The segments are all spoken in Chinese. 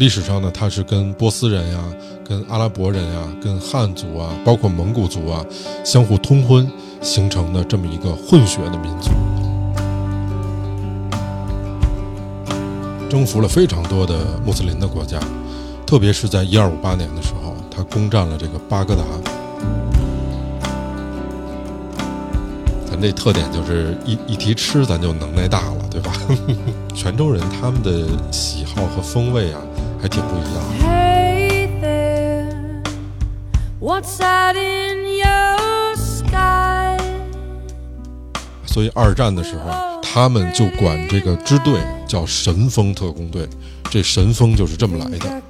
历史上呢，它是跟波斯人呀、跟阿拉伯人呀、跟汉族啊，包括蒙古族啊，相互通婚形成的这么一个混血的民族，征服了非常多的穆斯林的国家，特别是在一二五八年的时候，他攻占了这个巴格达。咱这特点就是一一提吃，咱就能耐大了，对吧？泉州人他们的喜好和风味啊。还挺不一样。Hey there, what's that in your sky? 所以二战的时候，他们就管这个支队叫神风特工队，这神风就是这么来的。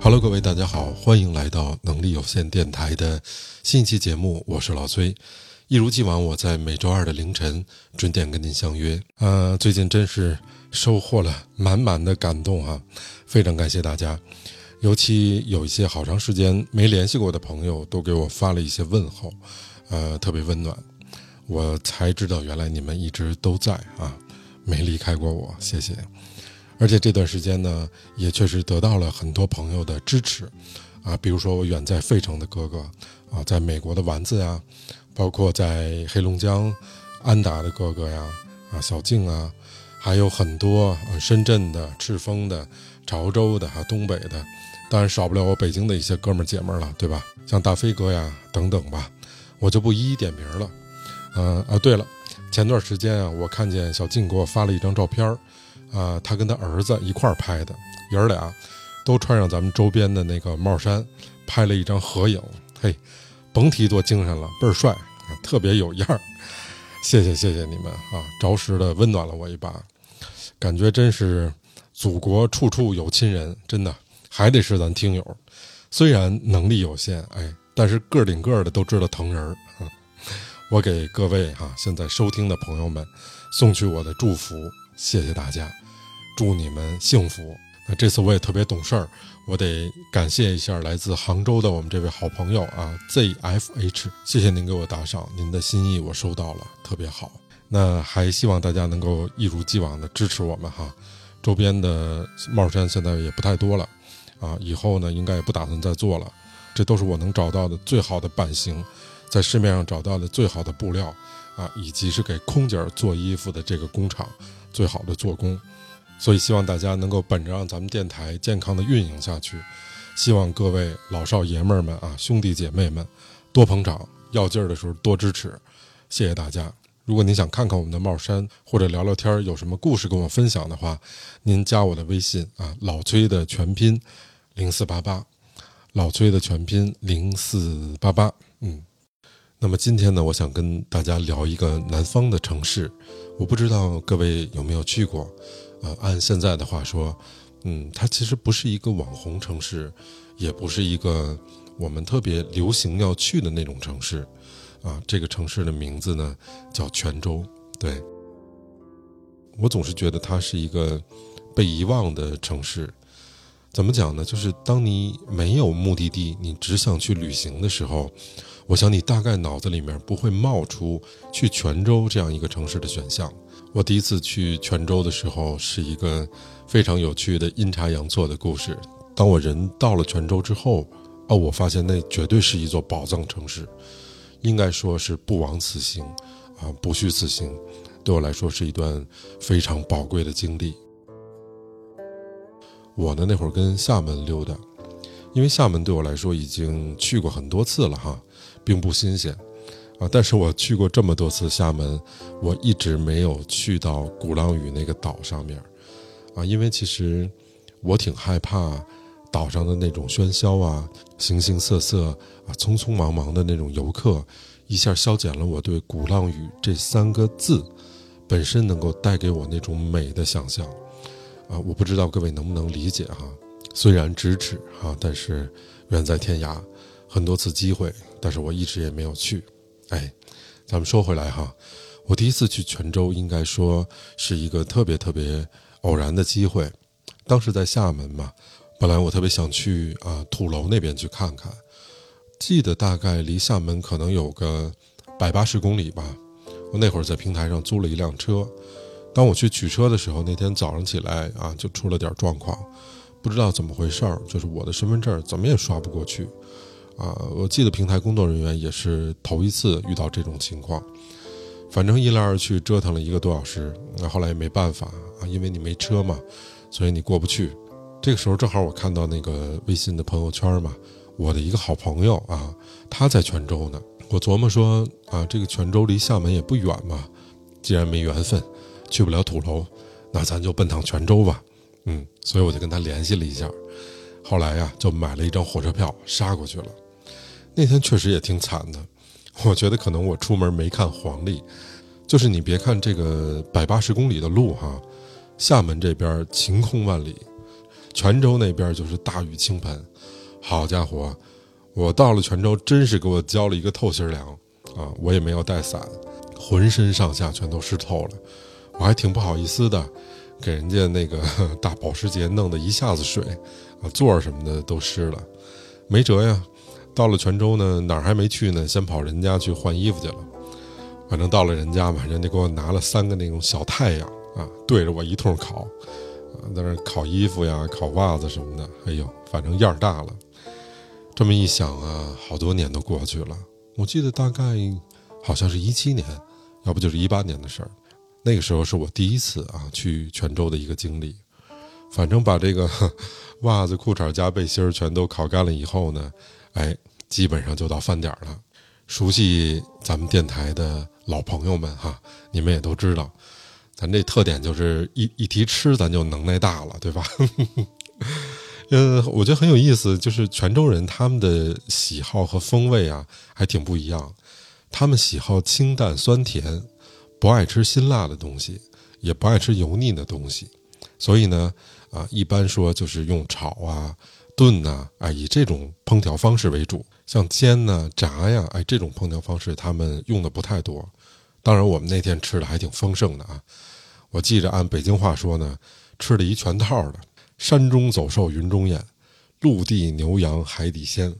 Hello，各位大家好，欢迎来到能力有限电台的新一期节目，我是老崔。一如既往，我在每周二的凌晨准点跟您相约。呃，最近真是收获了满满的感动啊，非常感谢大家。尤其有一些好长时间没联系过的朋友，都给我发了一些问候，呃，特别温暖。我才知道，原来你们一直都在啊，没离开过我，谢谢。而且这段时间呢，也确实得到了很多朋友的支持，啊，比如说我远在费城的哥哥，啊，在美国的丸子呀。包括在黑龙江安达的哥哥呀，啊小静啊，还有很多深圳的、赤峰的、潮州的、哈东北的，当然少不了我北京的一些哥们儿姐们儿了，对吧？像大飞哥呀等等吧，我就不一一点名了。嗯啊，对了，前段时间啊，我看见小静给我发了一张照片儿，啊，他跟他儿子一块儿拍的，爷儿俩都穿上咱们周边的那个帽衫，拍了一张合影，嘿，甭提多精神了，倍儿帅。特别有样儿，谢谢谢谢你们啊！着实的温暖了我一把，感觉真是祖国处处有亲人，真的还得是咱听友。虽然能力有限，哎，但是个顶个的都知道疼人儿啊。我给各位哈现在收听的朋友们送去我的祝福，谢谢大家，祝你们幸福。那这次我也特别懂事儿。我得感谢一下来自杭州的我们这位好朋友啊，ZFH，谢谢您给我打赏，您的心意我收到了，特别好。那还希望大家能够一如既往的支持我们哈。周边的帽衫现在也不太多了啊，以后呢应该也不打算再做了。这都是我能找到的最好的版型，在市面上找到的最好的布料啊，以及是给空姐做衣服的这个工厂最好的做工。所以希望大家能够本着让咱们电台健康的运营下去，希望各位老少爷们儿们啊，兄弟姐妹们多捧场，要劲儿的时候多支持，谢谢大家。如果您想看看我们的帽衫或者聊聊天，有什么故事跟我分享的话，您加我的微信啊，老崔的全拼零四八八，老崔的全拼零四八八。嗯，那么今天呢，我想跟大家聊一个南方的城市，我不知道各位有没有去过。呃，按现在的话说，嗯，它其实不是一个网红城市，也不是一个我们特别流行要去的那种城市，啊，这个城市的名字呢叫泉州。对，我总是觉得它是一个被遗忘的城市。怎么讲呢？就是当你没有目的地，你只想去旅行的时候，我想你大概脑子里面不会冒出去泉州这样一个城市的选项。我第一次去泉州的时候，是一个非常有趣的阴差阳错的故事。当我人到了泉州之后，哦，我发现那绝对是一座宝藏城市，应该说是不枉此行，啊，不虚此行。对我来说是一段非常宝贵的经历。我呢那会儿跟厦门溜达，因为厦门对我来说已经去过很多次了哈，并不新鲜。啊！但是我去过这么多次厦门，我一直没有去到鼓浪屿那个岛上面，啊，因为其实我挺害怕岛上的那种喧嚣啊、形形色色啊、匆匆忙忙的那种游客，一下消减了我对鼓浪屿这三个字本身能够带给我那种美的想象，啊，我不知道各位能不能理解哈？虽然咫尺哈，但是远在天涯，很多次机会，但是我一直也没有去。哎，咱们说回来哈，我第一次去泉州，应该说是一个特别特别偶然的机会。当时在厦门嘛，本来我特别想去啊土楼那边去看看，记得大概离厦门可能有个百八十公里吧。我那会儿在平台上租了一辆车，当我去取车的时候，那天早上起来啊，就出了点状况，不知道怎么回事儿，就是我的身份证怎么也刷不过去，啊，我记得平台工作人员也是头一次遇到这种情况，反正一来二去折腾了一个多小时，那后来也没办法啊，因为你没车嘛，所以你过不去。这个时候正好我看到那个微信的朋友圈嘛，我的一个好朋友啊，他在泉州呢。我琢磨说啊，这个泉州离厦门也不远嘛，既然没缘分，去不了土楼，那咱就奔趟泉州吧。嗯，所以我就跟他联系了一下，后来呀就买了一张火车票杀过去了。那天确实也挺惨的，我觉得可能我出门没看黄历，就是你别看这个百八十公里的路哈，厦门这边晴空万里。泉州那边就是大雨倾盆，好家伙，我到了泉州，真是给我浇了一个透心凉啊！我也没有带伞，浑身上下全都湿透了，我还挺不好意思的，给人家那个 大保时捷弄得一下子水，啊，座什么的都湿了，没辙呀。到了泉州呢，哪儿还没去呢，先跑人家去换衣服去了。反正到了人家嘛，人家给我拿了三个那种小太阳啊，对着我一通烤。在那烤衣服呀，烤袜子什么的，哎呦，反正样儿大了。这么一想啊，好多年都过去了。我记得大概好像是一七年，要不就是一八年的事儿。那个时候是我第一次啊去泉州的一个经历。反正把这个 袜子、裤衩加背心儿全都烤干了以后呢，哎，基本上就到饭点了。熟悉咱们电台的老朋友们哈，你们也都知道。咱这特点就是一一提吃，咱就能耐大了，对吧？呃，我觉得很有意思，就是泉州人他们的喜好和风味啊，还挺不一样。他们喜好清淡酸甜，不爱吃辛辣的东西，也不爱吃油腻的东西。所以呢，啊，一般说就是用炒啊、炖呐，哎，以这种烹调方式为主。像煎呐、炸呀，哎，这种烹调方式他们用的不太多。当然，我们那天吃的还挺丰盛的啊。我记着，按北京话说呢，吃了一全套的：山中走兽云中雁，陆地牛羊海底鲜，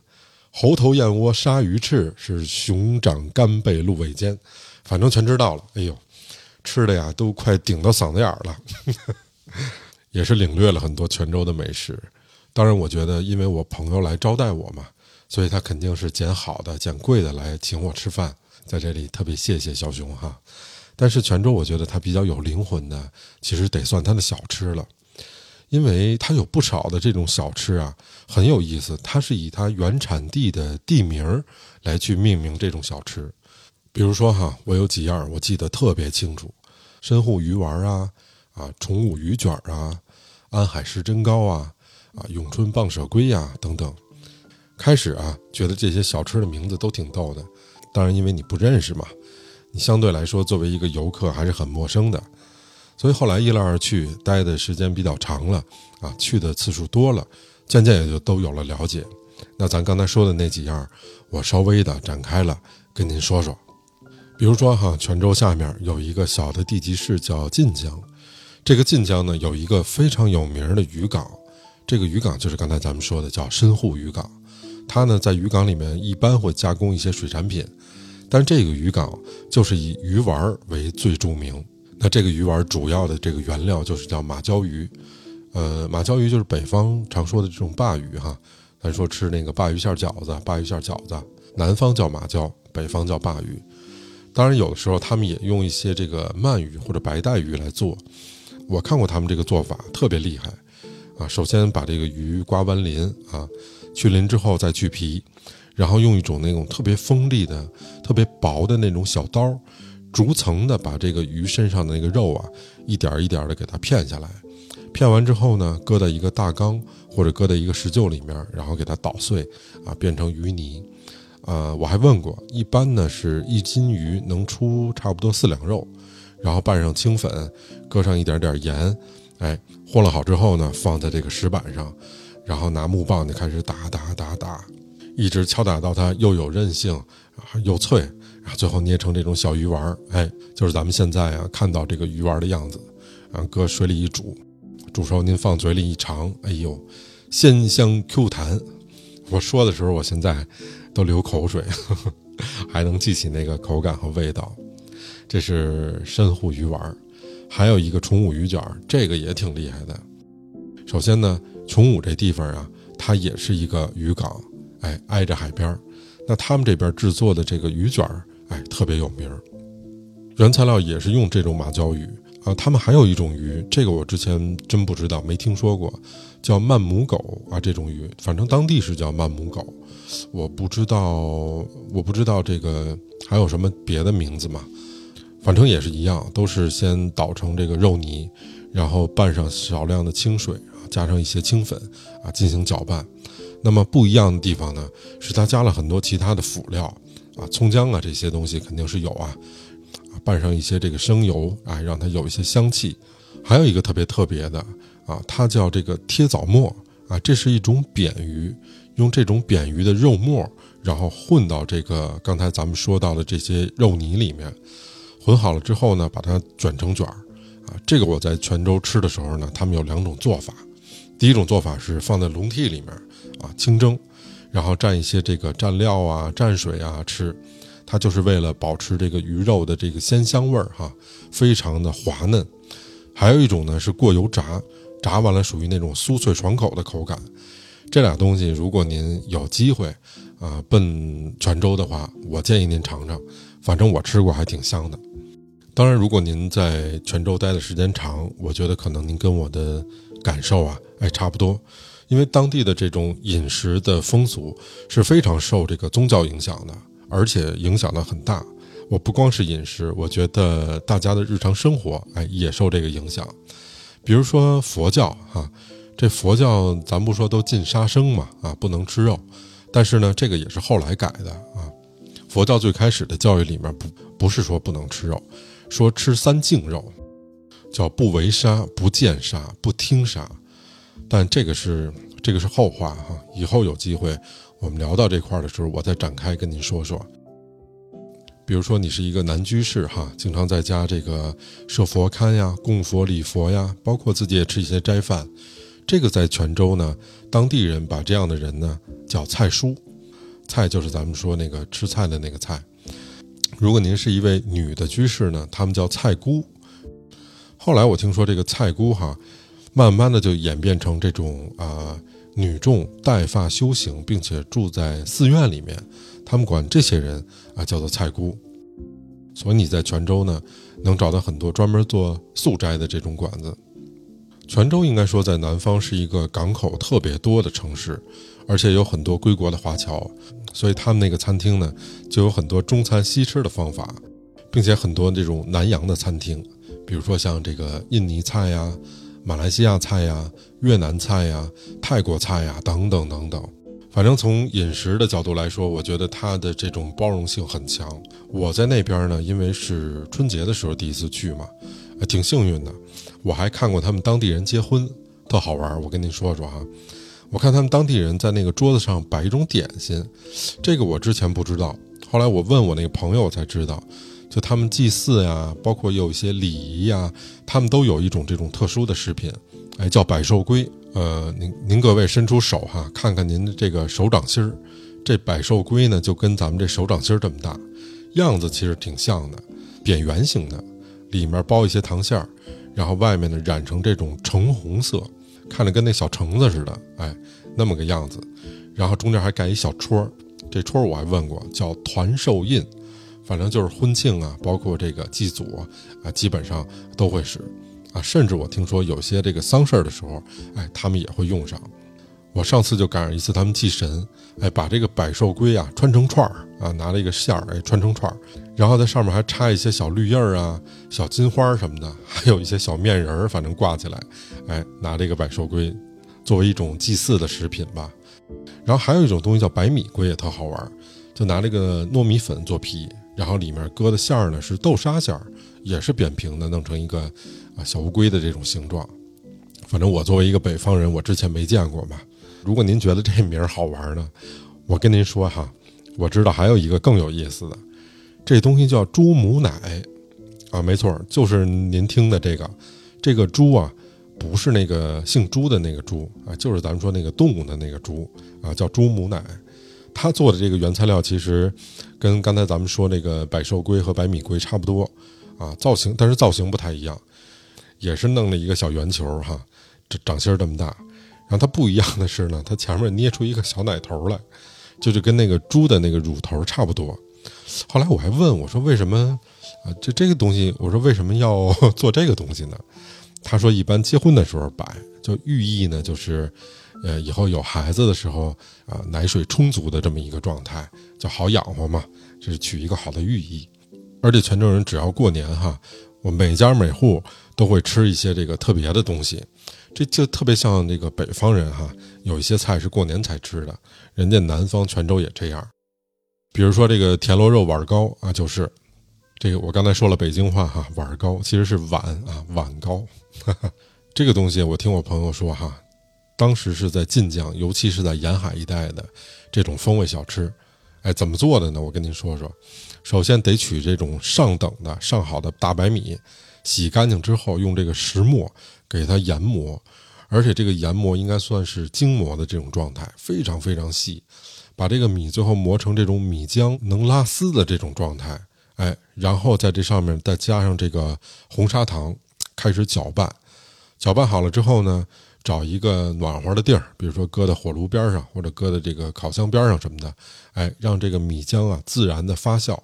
猴头燕窝鲨鱼翅，是熊掌干贝鹿尾尖，反正全知道了。哎呦，吃的呀都快顶到嗓子眼儿了，也是领略了很多泉州的美食。当然，我觉得因为我朋友来招待我嘛，所以他肯定是捡好的、捡贵的来请我吃饭。在这里特别谢谢小熊哈。但是泉州，我觉得它比较有灵魂的，其实得算它的小吃了，因为它有不少的这种小吃啊，很有意思。它是以它原产地的地名来去命名这种小吃，比如说哈，我有几样我记得特别清楚：深沪鱼丸啊，啊，崇武鱼卷啊，安海狮胗糕啊，啊，永春棒舍龟呀等等。开始啊，觉得这些小吃的名字都挺逗的，当然因为你不认识嘛。你相对来说，作为一个游客还是很陌生的，所以后来一来二去，待的时间比较长了，啊，去的次数多了，渐渐也就都有了了解。那咱刚才说的那几样，我稍微的展开了跟您说说。比如说哈，泉州下面有一个小的地级市叫晋江，这个晋江呢有一个非常有名的渔港，这个渔港就是刚才咱们说的叫深沪渔港，它呢在渔港里面一般会加工一些水产品。但这个渔港就是以鱼丸为最著名。那这个鱼丸主要的这个原料就是叫马鲛鱼，呃，马鲛鱼就是北方常说的这种鲅鱼哈。咱说吃那个鲅鱼馅饺子，鲅鱼馅饺子，南方叫马鲛，北方叫鲅鱼。当然有的时候他们也用一些这个鳗鱼或者白带鱼来做。我看过他们这个做法，特别厉害啊！首先把这个鱼刮完鳞啊，去鳞之后再去皮。然后用一种那种特别锋利的、特别薄的那种小刀，逐层的把这个鱼身上的那个肉啊，一点一点的给它片下来。片完之后呢，搁在一个大缸或者搁在一个石臼里面，然后给它捣碎，啊，变成鱼泥。呃，我还问过，一般呢是一斤鱼能出差不多四两肉，然后拌上清粉，搁上一点点盐，哎，和了好之后呢，放在这个石板上，然后拿木棒就开始打打打打。一直敲打到它又有韧性啊又脆，然后最后捏成这种小鱼丸儿，哎，就是咱们现在啊看到这个鱼丸的样子，然后搁水里一煮，煮熟您放嘴里一尝，哎呦，鲜香 Q 弹。我说的时候，我现在都流口水，还能记起那个口感和味道。这是深沪鱼丸儿，还有一个崇武鱼卷，这个也挺厉害的。首先呢，琼武这地方啊，它也是一个渔港，哎，挨着海边儿。那他们这边制作的这个鱼卷儿，哎，特别有名儿。原材料也是用这种马鲛鱼啊。他们还有一种鱼，这个我之前真不知道，没听说过，叫曼母狗啊。这种鱼，反正当地是叫曼母狗，我不知道，我不知道这个还有什么别的名字嘛？反正也是一样，都是先捣成这个肉泥，然后拌上少量的清水，加上一些清粉啊，进行搅拌。那么不一样的地方呢，是它加了很多其他的辅料啊，葱姜啊这些东西肯定是有啊，啊拌上一些这个生油啊，让它有一些香气。还有一个特别特别的啊，它叫这个贴枣末啊，这是一种扁鱼，用这种扁鱼的肉末，然后混到这个刚才咱们说到的这些肉泥里面，混好了之后呢，把它卷成卷儿啊。这个我在泉州吃的时候呢，他们有两种做法，第一种做法是放在笼屉里面。啊，清蒸，然后蘸一些这个蘸料啊、蘸水啊吃，它就是为了保持这个鱼肉的这个鲜香味儿哈，非常的滑嫩。还有一种呢是过油炸，炸完了属于那种酥脆爽口的口感。这俩东西，如果您有机会啊奔泉州的话，我建议您尝尝，反正我吃过还挺香的。当然，如果您在泉州待的时间长，我觉得可能您跟我的感受啊，哎差不多。因为当地的这种饮食的风俗是非常受这个宗教影响的，而且影响的很大。我不光是饮食，我觉得大家的日常生活，哎，也受这个影响。比如说佛教，哈，这佛教咱不说都禁杀生嘛，啊，不能吃肉。但是呢，这个也是后来改的啊。佛教最开始的教育里面不不是说不能吃肉，说吃三净肉，叫不为杀、不见杀、不听杀。但这个是这个是后话哈，以后有机会我们聊到这块儿的时候，我再展开跟您说说。比如说你是一个男居士哈，经常在家这个设佛龛呀、供佛礼佛呀，包括自己也吃一些斋饭。这个在泉州呢，当地人把这样的人呢叫菜叔，菜就是咱们说那个吃菜的那个菜。如果您是一位女的居士呢，他们叫菜姑。后来我听说这个菜姑哈。慢慢的就演变成这种啊，女众带发修行，并且住在寺院里面，他们管这些人啊叫做菜姑。所以你在泉州呢，能找到很多专门做素斋的这种馆子。泉州应该说在南方是一个港口特别多的城市，而且有很多归国的华侨，所以他们那个餐厅呢，就有很多中餐西吃的方法，并且很多这种南洋的餐厅，比如说像这个印尼菜呀。马来西亚菜呀、越南菜呀、泰国菜呀等等等等，反正从饮食的角度来说，我觉得它的这种包容性很强。我在那边呢，因为是春节的时候第一次去嘛，挺幸运的。我还看过他们当地人结婚，特好玩。我跟您说说哈，我看他们当地人在那个桌子上摆一种点心，这个我之前不知道，后来我问我那个朋友，才知道。就他们祭祀呀，包括有一些礼仪呀，他们都有一种这种特殊的食品，哎，叫百寿龟。呃，您您各位伸出手哈，看看您的这个手掌心儿，这百寿龟呢，就跟咱们这手掌心儿这么大，样子其实挺像的，扁圆形的，里面包一些糖馅儿，然后外面呢染成这种橙红色，看着跟那小橙子似的，哎，那么个样子，然后中间还盖一小戳儿，这戳儿我还问过，叫团寿印。反正就是婚庆啊，包括这个祭祖啊，基本上都会使，啊，甚至我听说有些这个丧事儿的时候，哎，他们也会用上。我上次就赶上一次他们祭神，哎，把这个百寿龟啊穿成串儿啊，拿了一个线儿，哎，穿成串儿，然后在上面还插一些小绿叶儿啊、小金花什么的，还有一些小面人儿，反正挂起来，哎，拿这个百寿龟作为一种祭祀的食品吧。然后还有一种东西叫白米龟，也特好玩，就拿这个糯米粉做皮。然后里面搁的馅儿呢是豆沙馅儿，也是扁平的，弄成一个啊小乌龟的这种形状。反正我作为一个北方人，我之前没见过嘛。如果您觉得这名儿好玩呢，我跟您说哈，我知道还有一个更有意思的，这东西叫猪母奶啊，没错，就是您听的这个。这个猪啊，不是那个姓朱的那个猪啊，就是咱们说那个动物的那个猪啊，叫猪母奶。他做的这个原材料其实跟刚才咱们说那个百寿龟和百米龟差不多啊，造型但是造型不太一样。也是弄了一个小圆球哈，这掌心这么大。然后它不一样的是呢，它前面捏出一个小奶头来，就是跟那个猪的那个乳头差不多。后来我还问我说为什么啊？这这个东西，我说为什么要 做这个东西呢？他说一般结婚的时候摆，就寓意呢就是，呃，以后有孩子的时候啊，奶水充足的这么一个状态，就好养活嘛，这是取一个好的寓意。而且泉州人只要过年哈，我每家每户都会吃一些这个特别的东西，这就特别像这个北方人哈，有一些菜是过年才吃的，人家南方泉州也这样。比如说这个田螺肉碗糕啊，就是这个我刚才说了北京话哈，碗糕其实是碗啊碗糕，哈哈，这个东西我听我朋友说哈，当时是在晋江，尤其是在沿海一带的这种风味小吃，哎，怎么做的呢？我跟您说说，首先得取这种上等的上好的大白米，洗干净之后用这个石磨给它研磨，而且这个研磨应该算是精磨的这种状态，非常非常细。把这个米最后磨成这种米浆能拉丝的这种状态，哎，然后在这上面再加上这个红砂糖，开始搅拌。搅拌好了之后呢，找一个暖和的地儿，比如说搁在火炉边上，或者搁在这个烤箱边上什么的，哎，让这个米浆啊自然的发酵，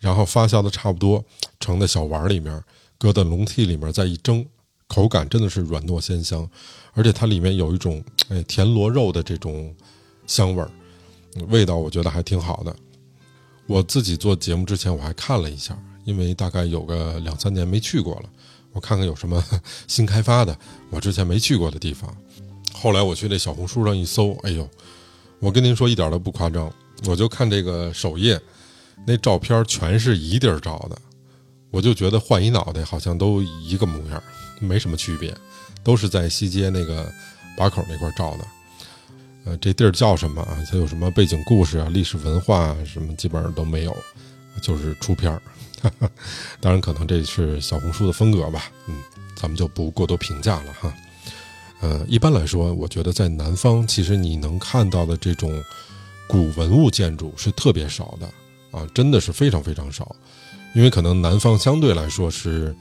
然后发酵的差不多，盛在小碗里面，搁在笼屉里面再一蒸，口感真的是软糯鲜香，而且它里面有一种哎田螺肉的这种香味儿。味道我觉得还挺好的。我自己做节目之前我还看了一下，因为大概有个两三年没去过了，我看看有什么 新开发的，我之前没去过的地方。后来我去那小红书上一搜，哎呦，我跟您说一点都不夸张，我就看这个首页，那照片全是一地儿照的，我就觉得换一脑袋好像都一个模样，没什么区别，都是在西街那个把口那块照的。呃，这地儿叫什么啊？它有什么背景故事啊、历史文化啊，什么基本上都没有，就是出片儿。哈 哈当然，可能这是小红书的风格吧。嗯，咱们就不过多评价了哈。呃，一般来说，我觉得在南方，其实你能看到的这种古文物建筑是特别少的啊，真的是非常非常少。因为可能南方相对来说是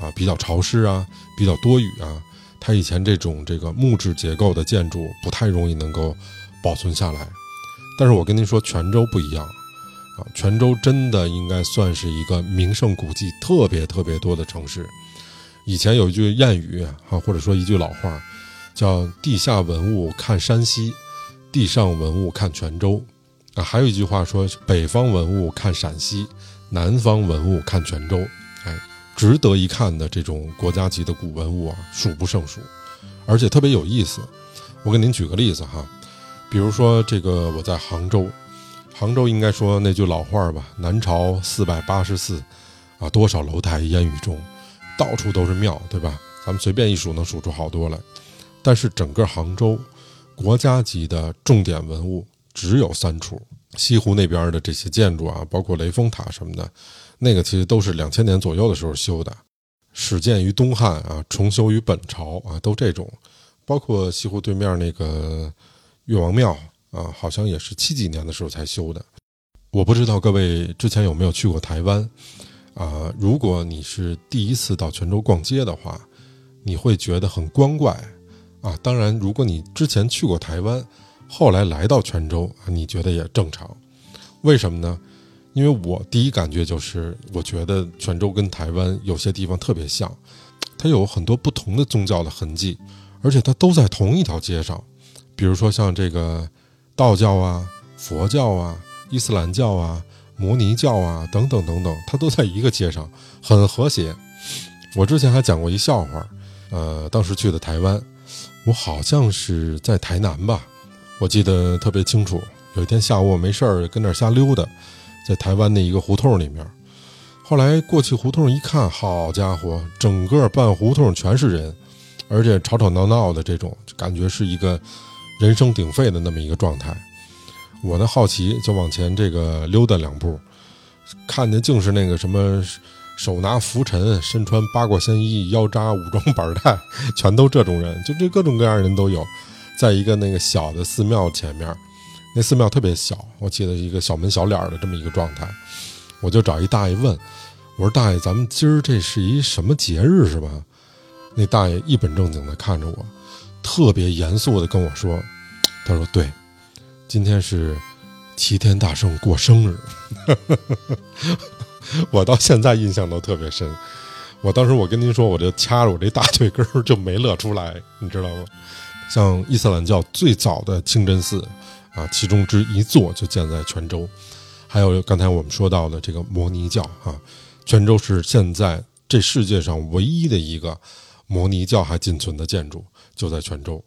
啊比较潮湿啊，比较多雨啊。它以前这种这个木质结构的建筑不太容易能够保存下来，但是我跟您说，泉州不一样啊，泉州真的应该算是一个名胜古迹特别特别多的城市。以前有一句谚语啊，或者说一句老话，叫“地下文物看山西，地上文物看泉州”，啊，还有一句话说“北方文物看陕西，南方文物看泉州”，哎。值得一看的这种国家级的古文物啊，数不胜数，而且特别有意思。我给您举个例子哈，比如说这个我在杭州，杭州应该说那句老话吧：“南朝四百八十寺，啊，多少楼台烟雨中，到处都是庙，对吧？咱们随便一数能数出好多来。但是整个杭州，国家级的重点文物只有三处。西湖那边的这些建筑啊，包括雷峰塔什么的。那个其实都是两千年左右的时候修的，始建于东汉啊，重修于本朝啊，都这种。包括西湖对面那个岳王庙啊，好像也是七几年的时候才修的。我不知道各位之前有没有去过台湾啊？如果你是第一次到泉州逛街的话，你会觉得很光怪啊。当然，如果你之前去过台湾，后来来到泉州，你觉得也正常。为什么呢？因为我第一感觉就是，我觉得泉州跟台湾有些地方特别像，它有很多不同的宗教的痕迹，而且它都在同一条街上。比如说像这个道教啊、佛教啊、伊斯兰教啊、摩尼教啊等等等等，它都在一个街上，很和谐。我之前还讲过一笑话，呃，当时去的台湾，我好像是在台南吧，我记得特别清楚。有一天下午我没事儿跟那儿瞎溜达。在台湾的一个胡同里面，后来过去胡同一看，好家伙，整个半胡同全是人，而且吵吵闹闹的这种，感觉是一个人声鼎沸的那么一个状态。我呢好奇，就往前这个溜达两步，看见竟是那个什么手拿拂尘、身穿八卦仙衣、腰扎武装板带，全都这种人，就这各种各样的人都有，在一个那个小的寺庙前面。那寺庙特别小，我记得一个小门小脸的这么一个状态，我就找一大爷问，我说大爷，咱们今儿这是一什么节日是吧？那大爷一本正经的看着我，特别严肃的跟我说：“ 他说对，今天是齐天大圣过生日。”我到现在印象都特别深。我当时我跟您说，我就掐着我这大腿根儿就没乐出来，你知道吗？像伊斯兰教最早的清真寺啊，其中之一座就建在泉州。还有刚才我们说到的这个摩尼教啊，泉州是现在这世界上唯一的一个摩尼教还仅存的建筑，就在泉州。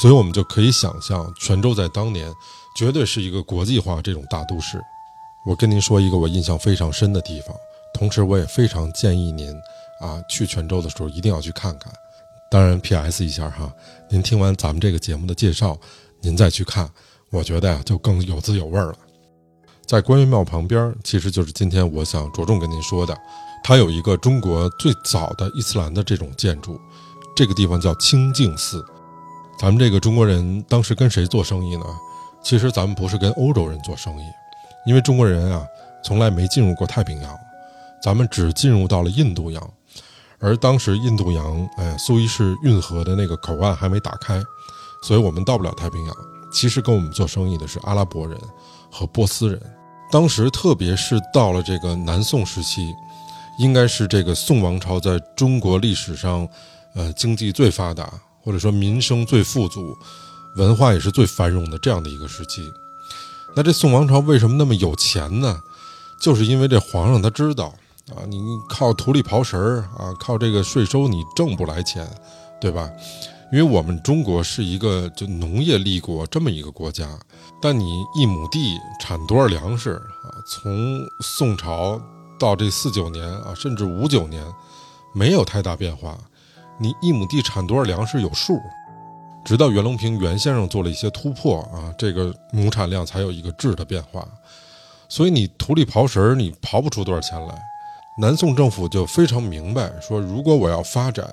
所以我们就可以想象，泉州在当年绝对是一个国际化这种大都市。我跟您说一个我印象非常深的地方，同时我也非常建议您啊去泉州的时候一定要去看看。当然，P.S. 一下哈，您听完咱们这个节目的介绍，您再去看，我觉得呀就更有滋有味了。在观音庙旁边，其实就是今天我想着重跟您说的，它有一个中国最早的伊斯兰的这种建筑，这个地方叫清净寺。咱们这个中国人当时跟谁做生意呢？其实咱们不是跟欧洲人做生意。因为中国人啊，从来没进入过太平洋，咱们只进入到了印度洋，而当时印度洋，哎，苏伊士运河的那个口岸还没打开，所以我们到不了太平洋。其实跟我们做生意的是阿拉伯人和波斯人。当时，特别是到了这个南宋时期，应该是这个宋王朝在中国历史上，呃，经济最发达，或者说民生最富足，文化也是最繁荣的这样的一个时期。那这宋王朝为什么那么有钱呢？就是因为这皇上他知道啊，你靠土里刨食儿啊，靠这个税收你挣不来钱，对吧？因为我们中国是一个就农业立国这么一个国家，但你一亩地产多少粮食啊？从宋朝到这四九年啊，甚至五九年，没有太大变化。你一亩地产多少粮食有数。直到袁隆平袁先生做了一些突破啊，这个亩产量才有一个质的变化。所以你土里刨食儿，你刨不出多少钱来。南宋政府就非常明白，说如果我要发展，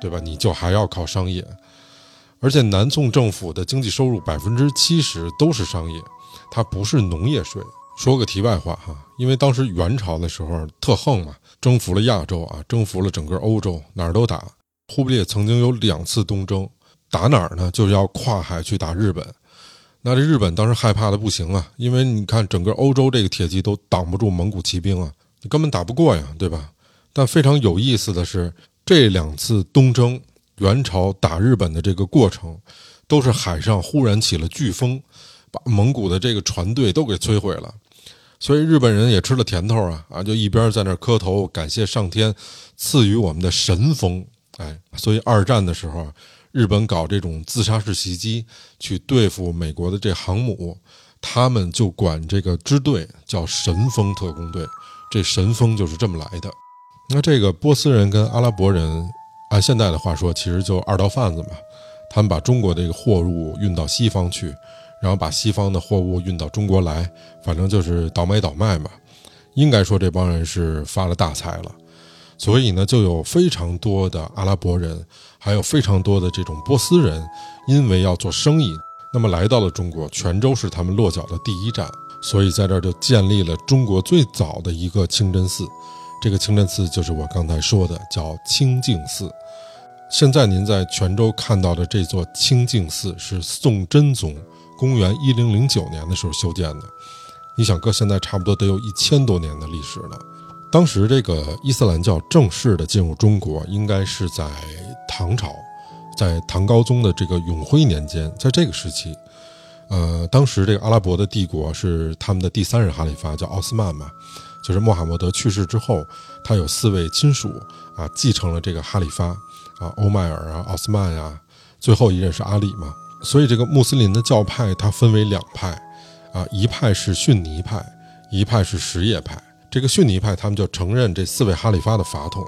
对吧？你就还要靠商业。而且南宋政府的经济收入百分之七十都是商业，它不是农业税。说个题外话哈，因为当时元朝的时候特横嘛，征服了亚洲啊，征服了整个欧洲，哪儿都打。忽必烈曾经有两次东征。打哪儿呢？就是要跨海去打日本。那这日本当时害怕的不行啊，因为你看整个欧洲这个铁骑都挡不住蒙古骑兵啊，你根本打不过呀，对吧？但非常有意思的是，这两次东征，元朝打日本的这个过程，都是海上忽然起了飓风，把蒙古的这个船队都给摧毁了。所以日本人也吃了甜头啊啊，就一边在那磕头感谢上天赐予我们的神风。哎，所以二战的时候。日本搞这种自杀式袭击去对付美国的这航母，他们就管这个支队叫“神风特工队”。这“神风”就是这么来的。那这个波斯人跟阿拉伯人，按现在的话说，其实就二道贩子嘛。他们把中国这个货物运到西方去，然后把西方的货物运到中国来，反正就是倒买倒卖嘛。应该说这帮人是发了大财了。所以呢，就有非常多的阿拉伯人，还有非常多的这种波斯人，因为要做生意，那么来到了中国，泉州是他们落脚的第一站，所以在这儿就建立了中国最早的一个清真寺。这个清真寺就是我刚才说的，叫清净寺。现在您在泉州看到的这座清净寺，是宋真宗公元一零零九年的时候修建的。你想，搁现在差不多得有一千多年的历史了。当时这个伊斯兰教正式的进入中国，应该是在唐朝，在唐高宗的这个永徽年间，在这个时期，呃，当时这个阿拉伯的帝国是他们的第三任哈里发，叫奥斯曼嘛，就是穆罕默德去世之后，他有四位亲属啊继承了这个哈里发啊，欧迈尔啊，奥斯曼呀，最后一任是阿里嘛，所以这个穆斯林的教派它分为两派，啊，一派是逊尼派，一派是什叶派。这个逊尼派，他们就承认这四位哈里发的法统，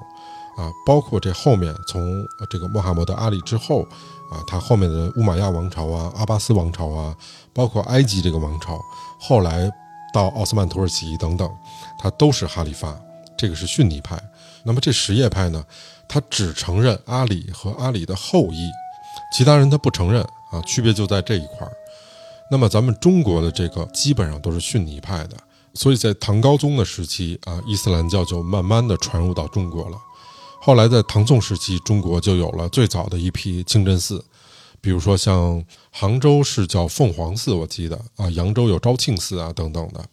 啊，包括这后面从这个穆罕默德阿里之后，啊，他后面的乌玛亚王朝啊、阿巴斯王朝啊，包括埃及这个王朝，后来到奥斯曼土耳其等等，他都是哈里发，这个是逊尼派。那么这什叶派呢，他只承认阿里和阿里的后裔，其他人他不承认啊，区别就在这一块儿。那么咱们中国的这个基本上都是逊尼派的。所以在唐高宗的时期啊，伊斯兰教就慢慢的传入到中国了。后来在唐宋时期，中国就有了最早的一批清真寺，比如说像杭州是叫凤凰寺，我记得啊，扬州有昭庆寺啊等等的。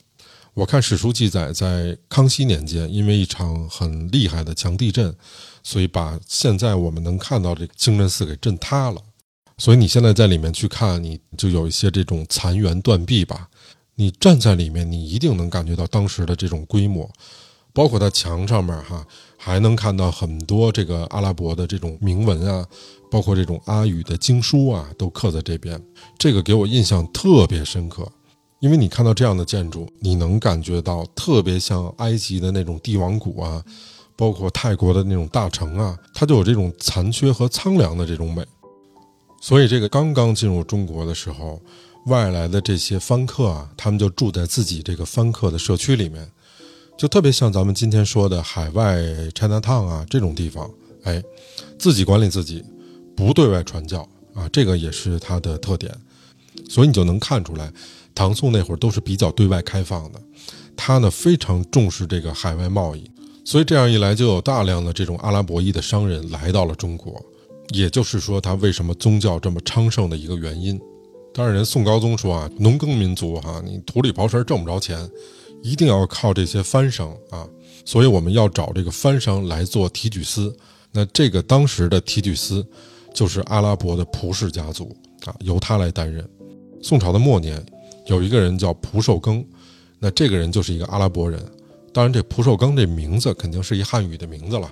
我看史书记载，在康熙年间，因为一场很厉害的强地震，所以把现在我们能看到这个清真寺给震塌了。所以你现在在里面去看，你就有一些这种残垣断壁吧。你站在里面，你一定能感觉到当时的这种规模，包括它墙上面哈，还能看到很多这个阿拉伯的这种铭文啊，包括这种阿语的经书啊，都刻在这边。这个给我印象特别深刻，因为你看到这样的建筑，你能感觉到特别像埃及的那种帝王谷啊，包括泰国的那种大城啊，它就有这种残缺和苍凉的这种美。所以，这个刚刚进入中国的时候，外来的这些番客啊，他们就住在自己这个番客的社区里面，就特别像咱们今天说的海外 China Town 啊这种地方，哎，自己管理自己，不对外传教啊，这个也是它的特点。所以你就能看出来，唐宋那会儿都是比较对外开放的，他呢非常重视这个海外贸易，所以这样一来，就有大量的这种阿拉伯裔的商人来到了中国。也就是说，他为什么宗教这么昌盛的一个原因。当然，人宋高宗说啊，农耕民族哈，你土里刨食挣不着钱，一定要靠这些番商啊。所以我们要找这个番商来做提举司。那这个当时的提举司就是阿拉伯的蒲氏家族啊，由他来担任。宋朝的末年，有一个人叫蒲寿庚，那这个人就是一个阿拉伯人。当然，这蒲寿庚这名字肯定是一汉语的名字了。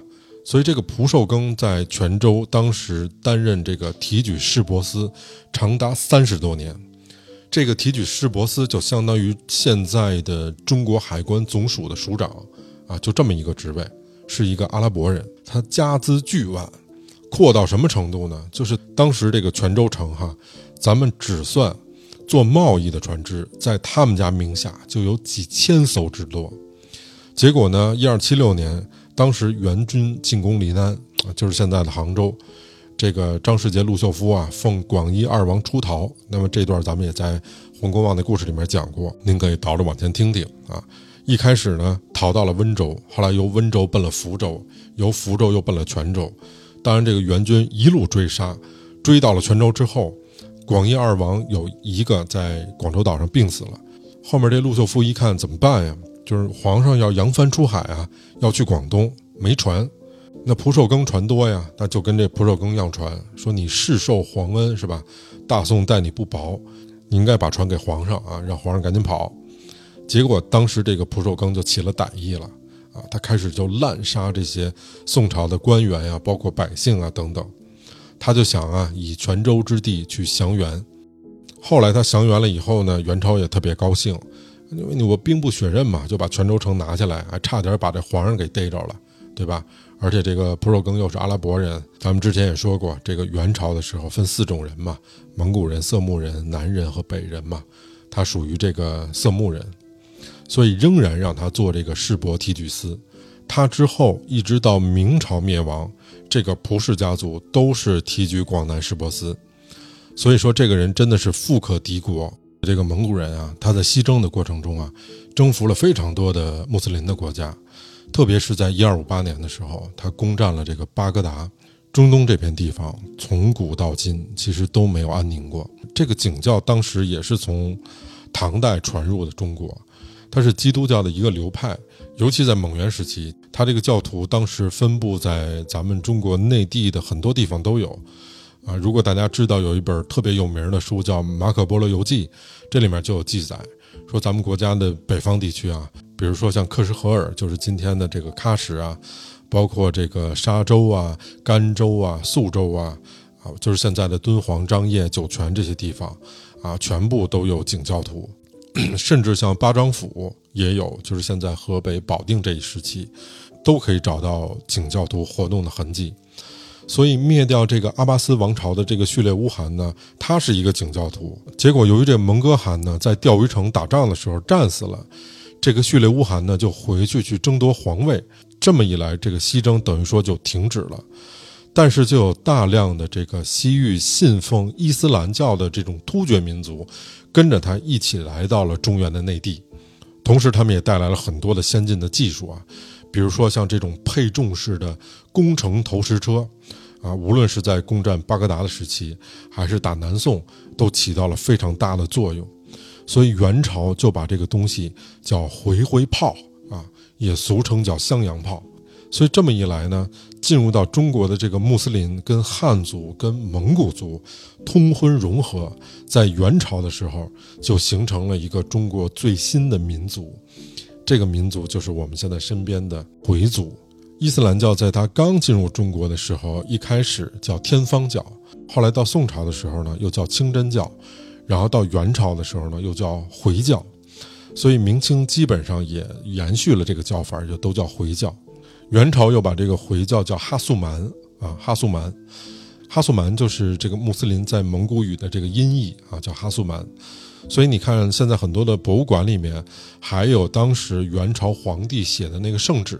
所以，这个蒲寿庚在泉州当时担任这个提举市舶司，长达三十多年。这个提举市舶司就相当于现在的中国海关总署的署长啊，就这么一个职位，是一个阿拉伯人。他家资巨万，阔到什么程度呢？就是当时这个泉州城哈，咱们只算做贸易的船只，在他们家名下就有几千艘之多。结果呢，一二七六年。当时元军进攻临安，就是现在的杭州。这个张世杰、陆秀夫啊，奉广义二王出逃。那么这段咱们也在洪公望的故事里面讲过，您可以倒着往前听听啊。一开始呢，逃到了温州，后来由温州奔了福州，由福州又奔了泉州。当然，这个元军一路追杀，追到了泉州之后，广义二王有一个在广州岛上病死了。后面这陆秀夫一看，怎么办呀？就是皇上要扬帆出海啊，要去广东，没船。那蒲寿庚船多呀，那就跟这蒲寿庚要船，说你世受皇恩是吧？大宋待你不薄，你应该把船给皇上啊，让皇上赶紧跑。结果当时这个蒲寿庚就起了歹意了啊，他开始就滥杀这些宋朝的官员呀，包括百姓啊等等。他就想啊，以泉州之地去降元。后来他降元了以后呢，元朝也特别高兴。因为我兵不血刃嘛，就把泉州城拿下来，还差点把这皇上给逮着了，对吧？而且这个蒲寿庚又是阿拉伯人，咱们之前也说过，这个元朝的时候分四种人嘛，蒙古人、色目人、南人和北人嘛，他属于这个色目人，所以仍然让他做这个世伯提举司。他之后一直到明朝灭亡，这个蒲氏家族都是提举广南世伯司，所以说这个人真的是富可敌国。这个蒙古人啊，他在西征的过程中啊，征服了非常多的穆斯林的国家，特别是在一二五八年的时候，他攻占了这个巴格达。中东这片地方从古到今其实都没有安宁过。这个景教当时也是从唐代传入的中国，它是基督教的一个流派，尤其在蒙元时期，它这个教徒当时分布在咱们中国内地的很多地方都有。啊，如果大家知道有一本特别有名的书叫《马可波罗游记》，这里面就有记载，说咱们国家的北方地区啊，比如说像克什荷尔，就是今天的这个喀什啊，包括这个沙州啊、甘州啊、肃州啊，啊，就是现在的敦煌、张掖、酒泉这些地方，啊，全部都有景教徒，甚至像巴章府也有，就是现在河北保定这一时期，都可以找到景教徒活动的痕迹。所以灭掉这个阿巴斯王朝的这个序列乌汗呢，他是一个景教徒。结果由于这蒙哥汗呢在钓鱼城打仗的时候战死了，这个序列乌汗呢就回去去争夺皇位。这么一来，这个西征等于说就停止了。但是就有大量的这个西域信奉伊斯兰教的这种突厥民族，跟着他一起来到了中原的内地。同时，他们也带来了很多的先进的技术啊，比如说像这种配重式的攻城投石车，啊，无论是在攻占巴格达的时期，还是打南宋，都起到了非常大的作用。所以元朝就把这个东西叫回回炮啊，也俗称叫襄阳炮。所以这么一来呢，进入到中国的这个穆斯林跟汉族跟蒙古族通婚融合，在元朝的时候就形成了一个中国最新的民族。这个民族就是我们现在身边的回族。伊斯兰教在它刚进入中国的时候，一开始叫天方教，后来到宋朝的时候呢，又叫清真教。然后到元朝的时候呢，又叫回教，所以明清基本上也延续了这个叫法，就都叫回教。元朝又把这个回教叫哈素蛮啊，哈素蛮，哈素蛮就是这个穆斯林在蒙古语的这个音译啊，叫哈素蛮。所以你看，现在很多的博物馆里面还有当时元朝皇帝写的那个圣旨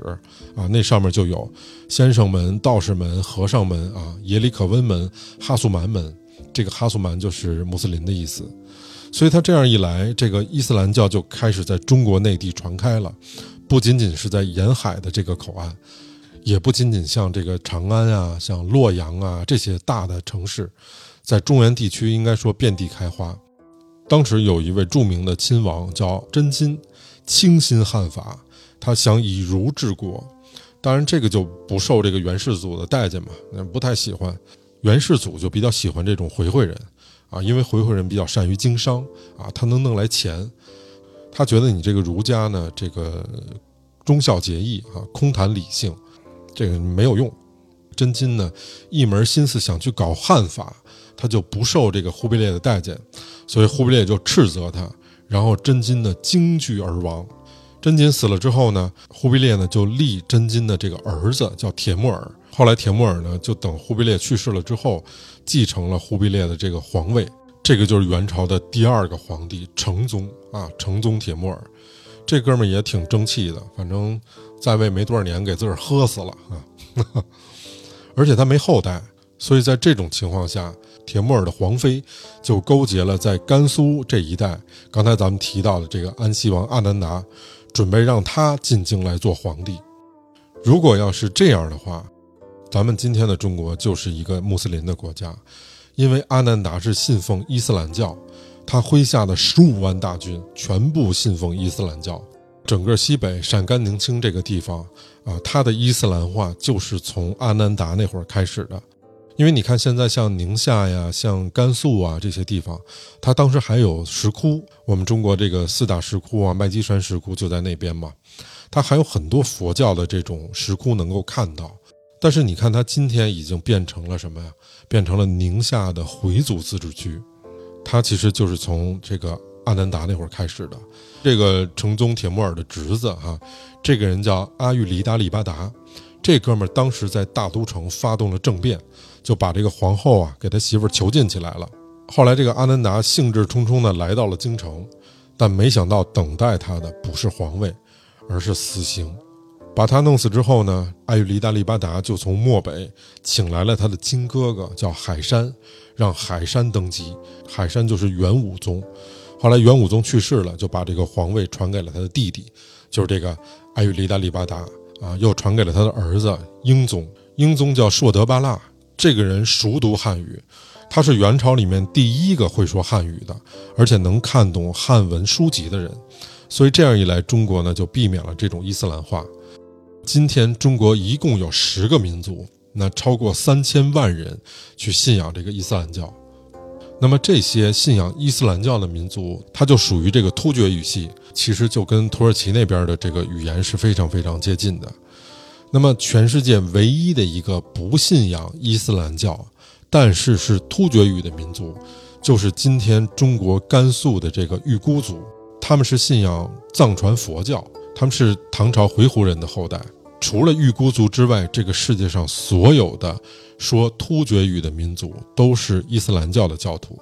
啊，那上面就有先生们、道士们、和尚们啊，耶里可温门、哈苏蛮门。这个哈苏蛮就是穆斯林的意思，所以他这样一来，这个伊斯兰教就开始在中国内地传开了，不仅仅是在沿海的这个口岸，也不仅仅像这个长安啊、像洛阳啊这些大的城市，在中原地区应该说遍地开花。当时有一位著名的亲王叫真金，倾心汉法，他想以儒治国，当然这个就不受这个元世祖的待见嘛，那不太喜欢。元世祖就比较喜欢这种回回人，啊，因为回回人比较善于经商，啊，他能弄来钱，他觉得你这个儒家呢，这个忠孝节义啊，空谈理性，这个没有用。真金呢，一门心思想去搞汉法，他就不受这个忽必烈的待见，所以忽必烈就斥责他，然后真金的惊惧而亡。真金死了之后呢，忽必烈呢就立真金的这个儿子叫铁木儿。后来铁木儿呢就等忽必烈去世了之后，继承了忽必烈的这个皇位。这个就是元朝的第二个皇帝成宗啊，成宗铁木儿。这哥们儿也挺争气的，反正在位没多少年，给自个儿喝死了啊。而且他没后代，所以在这种情况下，铁木尔的皇妃就勾结了在甘肃这一带，刚才咱们提到的这个安西王阿难达。准备让他进京来做皇帝。如果要是这样的话，咱们今天的中国就是一个穆斯林的国家，因为阿难达是信奉伊斯兰教，他麾下的十五万大军全部信奉伊斯兰教。整个西北陕甘宁青这个地方啊，他的伊斯兰化就是从阿难达那会儿开始的。因为你看，现在像宁夏呀、像甘肃啊这些地方，它当时还有石窟。我们中国这个四大石窟啊，麦积山石窟就在那边嘛，它还有很多佛教的这种石窟能够看到。但是你看，它今天已经变成了什么呀？变成了宁夏的回族自治区。它其实就是从这个阿难达那会儿开始的。这个成宗铁木儿的侄子哈，这个人叫阿育黎达里巴达，这哥们儿当时在大都城发动了政变。就把这个皇后啊给他媳妇囚禁起来了。后来这个阿难达兴致冲冲地来到了京城，但没想到等待他的不是皇位，而是死刑。把他弄死之后呢，阿育黎达利巴达就从漠北请来了他的亲哥哥，叫海山，让海山登基。海山就是元武宗。后来元武宗去世了，就把这个皇位传给了他的弟弟，就是这个阿育黎达利巴达啊，又传给了他的儿子英宗。英宗叫硕德巴剌。这个人熟读汉语，他是元朝里面第一个会说汉语的，而且能看懂汉文书籍的人。所以这样一来，中国呢就避免了这种伊斯兰化。今天中国一共有十个民族，那超过三千万人去信仰这个伊斯兰教。那么这些信仰伊斯兰教的民族，它就属于这个突厥语系，其实就跟土耳其那边的这个语言是非常非常接近的。那么，全世界唯一的一个不信仰伊斯兰教，但是是突厥语的民族，就是今天中国甘肃的这个裕姑族。他们是信仰藏传佛教，他们是唐朝回鹘人的后代。除了裕姑族之外，这个世界上所有的说突厥语的民族都是伊斯兰教的教徒。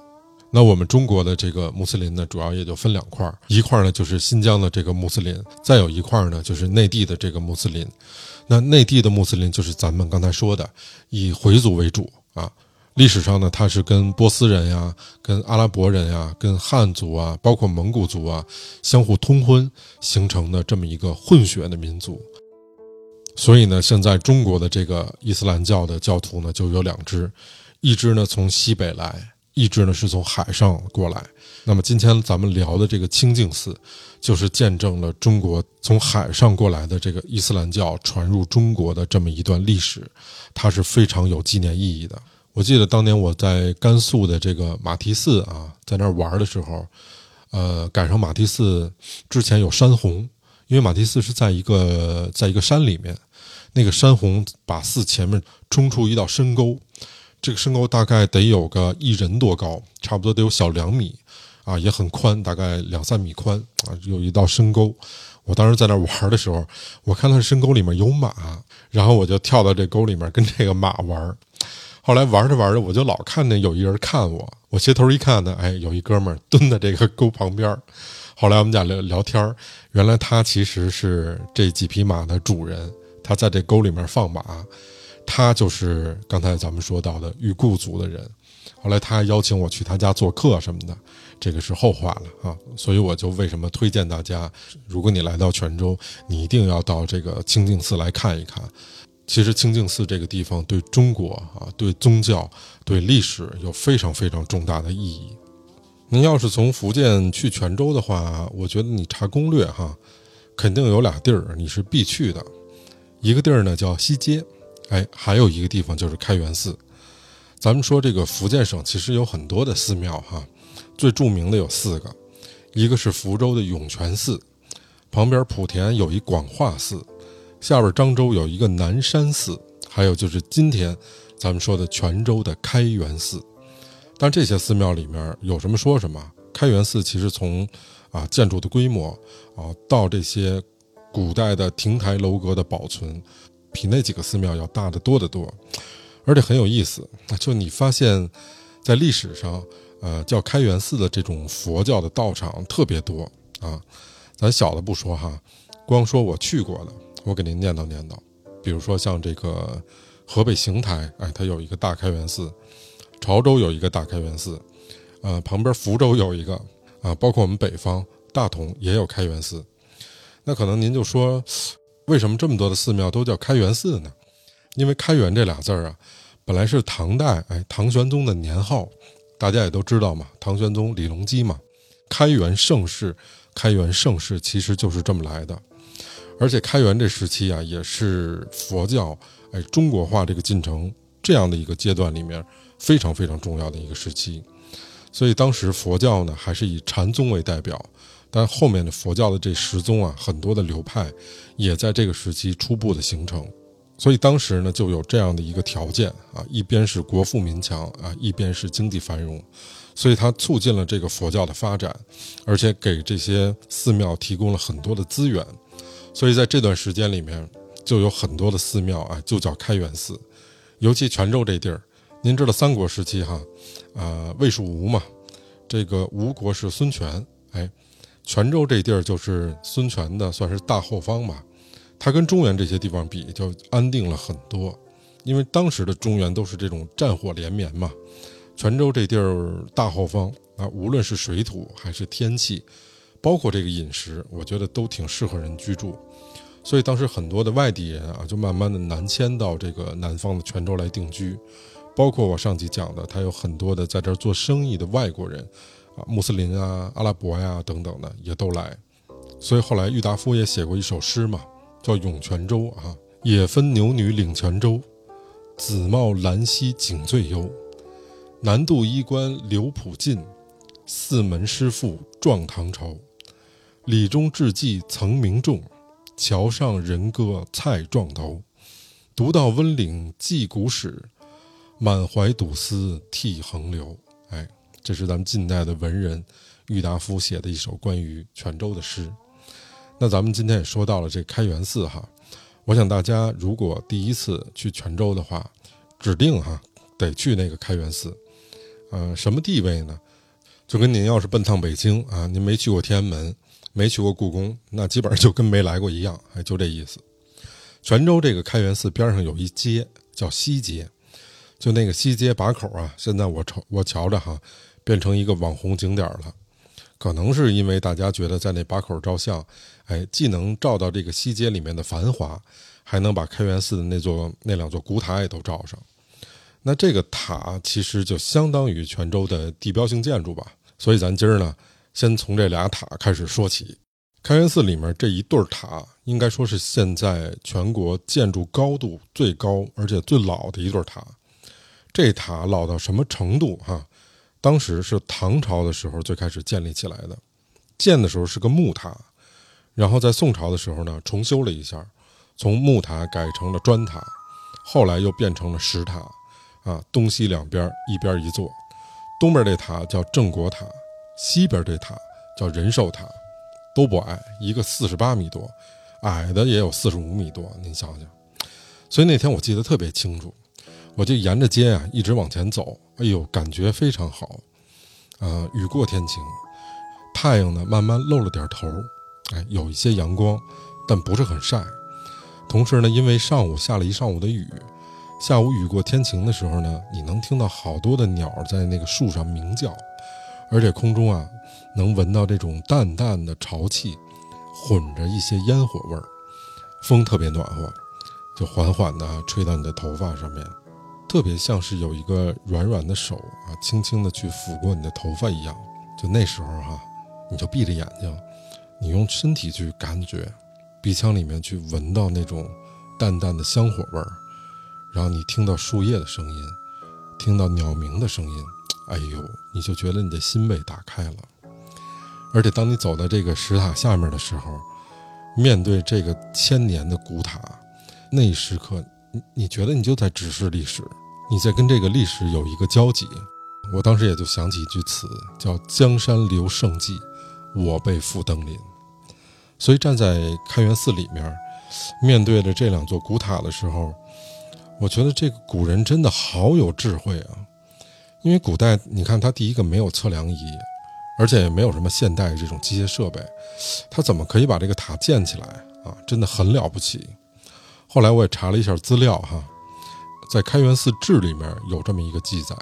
那我们中国的这个穆斯林呢，主要也就分两块儿，一块儿呢就是新疆的这个穆斯林，再有一块儿呢就是内地的这个穆斯林。那内地的穆斯林就是咱们刚才说的，以回族为主啊。历史上呢，它是跟波斯人呀、跟阿拉伯人呀、跟汉族啊，包括蒙古族啊相互通婚形成的这么一个混血的民族。所以呢，现在中国的这个伊斯兰教的教徒呢就有两支，一支呢从西北来，一支呢是从海上过来。那么今天咱们聊的这个清净寺，就是见证了中国从海上过来的这个伊斯兰教传入中国的这么一段历史，它是非常有纪念意义的。我记得当年我在甘肃的这个马蹄寺啊，在那儿玩的时候，呃，赶上马蹄寺之前有山洪，因为马蹄寺是在一个在一个山里面，那个山洪把寺前面冲出一道深沟，这个深沟大概得有个一人多高，差不多得有小两米。啊，也很宽，大概两三米宽啊，有一道深沟。我当时在那玩的时候，我看到深沟里面有马，然后我就跳到这沟里面跟这个马玩。后来玩着玩着，我就老看见有一人看我，我斜头一看呢，哎，有一哥们蹲在这个沟旁边。后来我们俩聊聊天原来他其实是这几匹马的主人，他在这沟里面放马，他就是刚才咱们说到的玉固族的人。后来他还邀请我去他家做客什么的。这个是后话了啊，所以我就为什么推荐大家，如果你来到泉州，你一定要到这个清净寺来看一看。其实清净寺这个地方对中国啊，对宗教、对历史有非常非常重大的意义。您要是从福建去泉州的话，我觉得你查攻略哈，肯定有俩地儿你是必去的。一个地儿呢叫西街，哎，还有一个地方就是开元寺。咱们说这个福建省其实有很多的寺庙哈。最著名的有四个，一个是福州的涌泉寺，旁边莆田有一广化寺，下边漳州有一个南山寺，还有就是今天咱们说的泉州的开元寺。但这些寺庙里面有什么说什么。开元寺其实从啊建筑的规模啊到这些古代的亭台楼阁的保存，比那几个寺庙要大得多得多，而且很有意思。就你发现，在历史上。呃，叫开元寺的这种佛教的道场特别多啊，咱小的不说哈，光说我去过的，我给您念叨念叨。比如说像这个河北邢台，哎，它有一个大开元寺；潮州有一个大开元寺，呃，旁边福州有一个啊，包括我们北方大同也有开元寺。那可能您就说，为什么这么多的寺庙都叫开元寺呢？因为开元这俩字儿啊，本来是唐代哎唐玄宗的年号。大家也都知道嘛，唐玄宗李隆基嘛，开元盛世，开元盛世其实就是这么来的。而且开元这时期啊，也是佛教哎中国化这个进程这样的一个阶段里面非常非常重要的一个时期。所以当时佛教呢还是以禅宗为代表，但后面的佛教的这十宗啊，很多的流派也在这个时期初步的形成。所以当时呢，就有这样的一个条件啊，一边是国富民强啊，一边是经济繁荣，所以它促进了这个佛教的发展，而且给这些寺庙提供了很多的资源。所以在这段时间里面，就有很多的寺庙啊，就叫开元寺。尤其泉州这地儿，您知道三国时期哈，啊，魏蜀吴嘛，这个吴国是孙权，哎，泉州这地儿就是孙权的，算是大后方吧。它跟中原这些地方比，就安定了很多，因为当时的中原都是这种战火连绵嘛。泉州这地儿大后方啊，无论是水土还是天气，包括这个饮食，我觉得都挺适合人居住。所以当时很多的外地人啊，就慢慢的南迁到这个南方的泉州来定居，包括我上集讲的，他有很多的在这儿做生意的外国人，啊，穆斯林啊、阿拉伯呀等等的也都来。所以后来郁达夫也写过一首诗嘛。叫涌泉州啊，也分牛女领泉州，紫帽兰溪景最幽。南渡衣冠刘普进，四门师傅壮唐朝。李中志迹曾名重，桥上人歌蔡壮头。独到温岭记古史，满怀笃思涕横流。这是咱们近代的文人郁达夫写的一首关于泉州的诗。那咱们今天也说到了这开元寺哈，我想大家如果第一次去泉州的话，指定哈得去那个开元寺。呃，什么地位呢？就跟您要是奔趟北京啊，您没去过天安门，没去过故宫，那基本上就跟没来过一样，哎，就这意思。泉州这个开元寺边上有一街叫西街，就那个西街把口啊，现在我瞅我瞧着哈，变成一个网红景点了。可能是因为大家觉得在那把口照相，哎，既能照到这个西街里面的繁华，还能把开元寺的那座那两座古塔也都照上。那这个塔其实就相当于泉州的地标性建筑吧。所以咱今儿呢，先从这俩塔开始说起。开元寺里面这一对塔，应该说是现在全国建筑高度最高而且最老的一对塔。这塔老到什么程度？哈，当时是唐朝的时候最开始建立起来的，建的时候是个木塔，然后在宋朝的时候呢重修了一下，从木塔改成了砖塔，后来又变成了石塔。啊，东西两边一边一座，东边这塔叫正国塔，西边这塔叫仁寿塔，都不矮，一个四十八米多，矮的也有四十五米多，您想想。所以那天我记得特别清楚，我就沿着街啊一直往前走，哎呦，感觉非常好。呃，雨过天晴，太阳呢慢慢露了点头，哎，有一些阳光，但不是很晒。同时呢，因为上午下了一上午的雨。下午雨过天晴的时候呢，你能听到好多的鸟在那个树上鸣叫，而且空中啊能闻到这种淡淡的潮气，混着一些烟火味儿，风特别暖和，就缓缓地吹到你的头发上面，特别像是有一个软软的手啊，轻轻地去抚过你的头发一样。就那时候哈，你就闭着眼睛，你用身体去感觉，鼻腔里面去闻到那种淡淡的香火味儿。然后你听到树叶的声音，听到鸟鸣的声音，哎呦，你就觉得你的心被打开了。而且当你走到这个石塔下面的时候，面对这个千年的古塔，那一时刻，你觉得你就在直视历史，你在跟这个历史有一个交集。我当时也就想起一句词，叫“江山留胜迹，我辈复登临”。所以站在开元寺里面，面对着这两座古塔的时候。我觉得这个古人真的好有智慧啊！因为古代，你看他第一个没有测量仪，而且也没有什么现代这种机械设备，他怎么可以把这个塔建起来啊？真的很了不起。后来我也查了一下资料哈，在《开元寺志》里面有这么一个记载，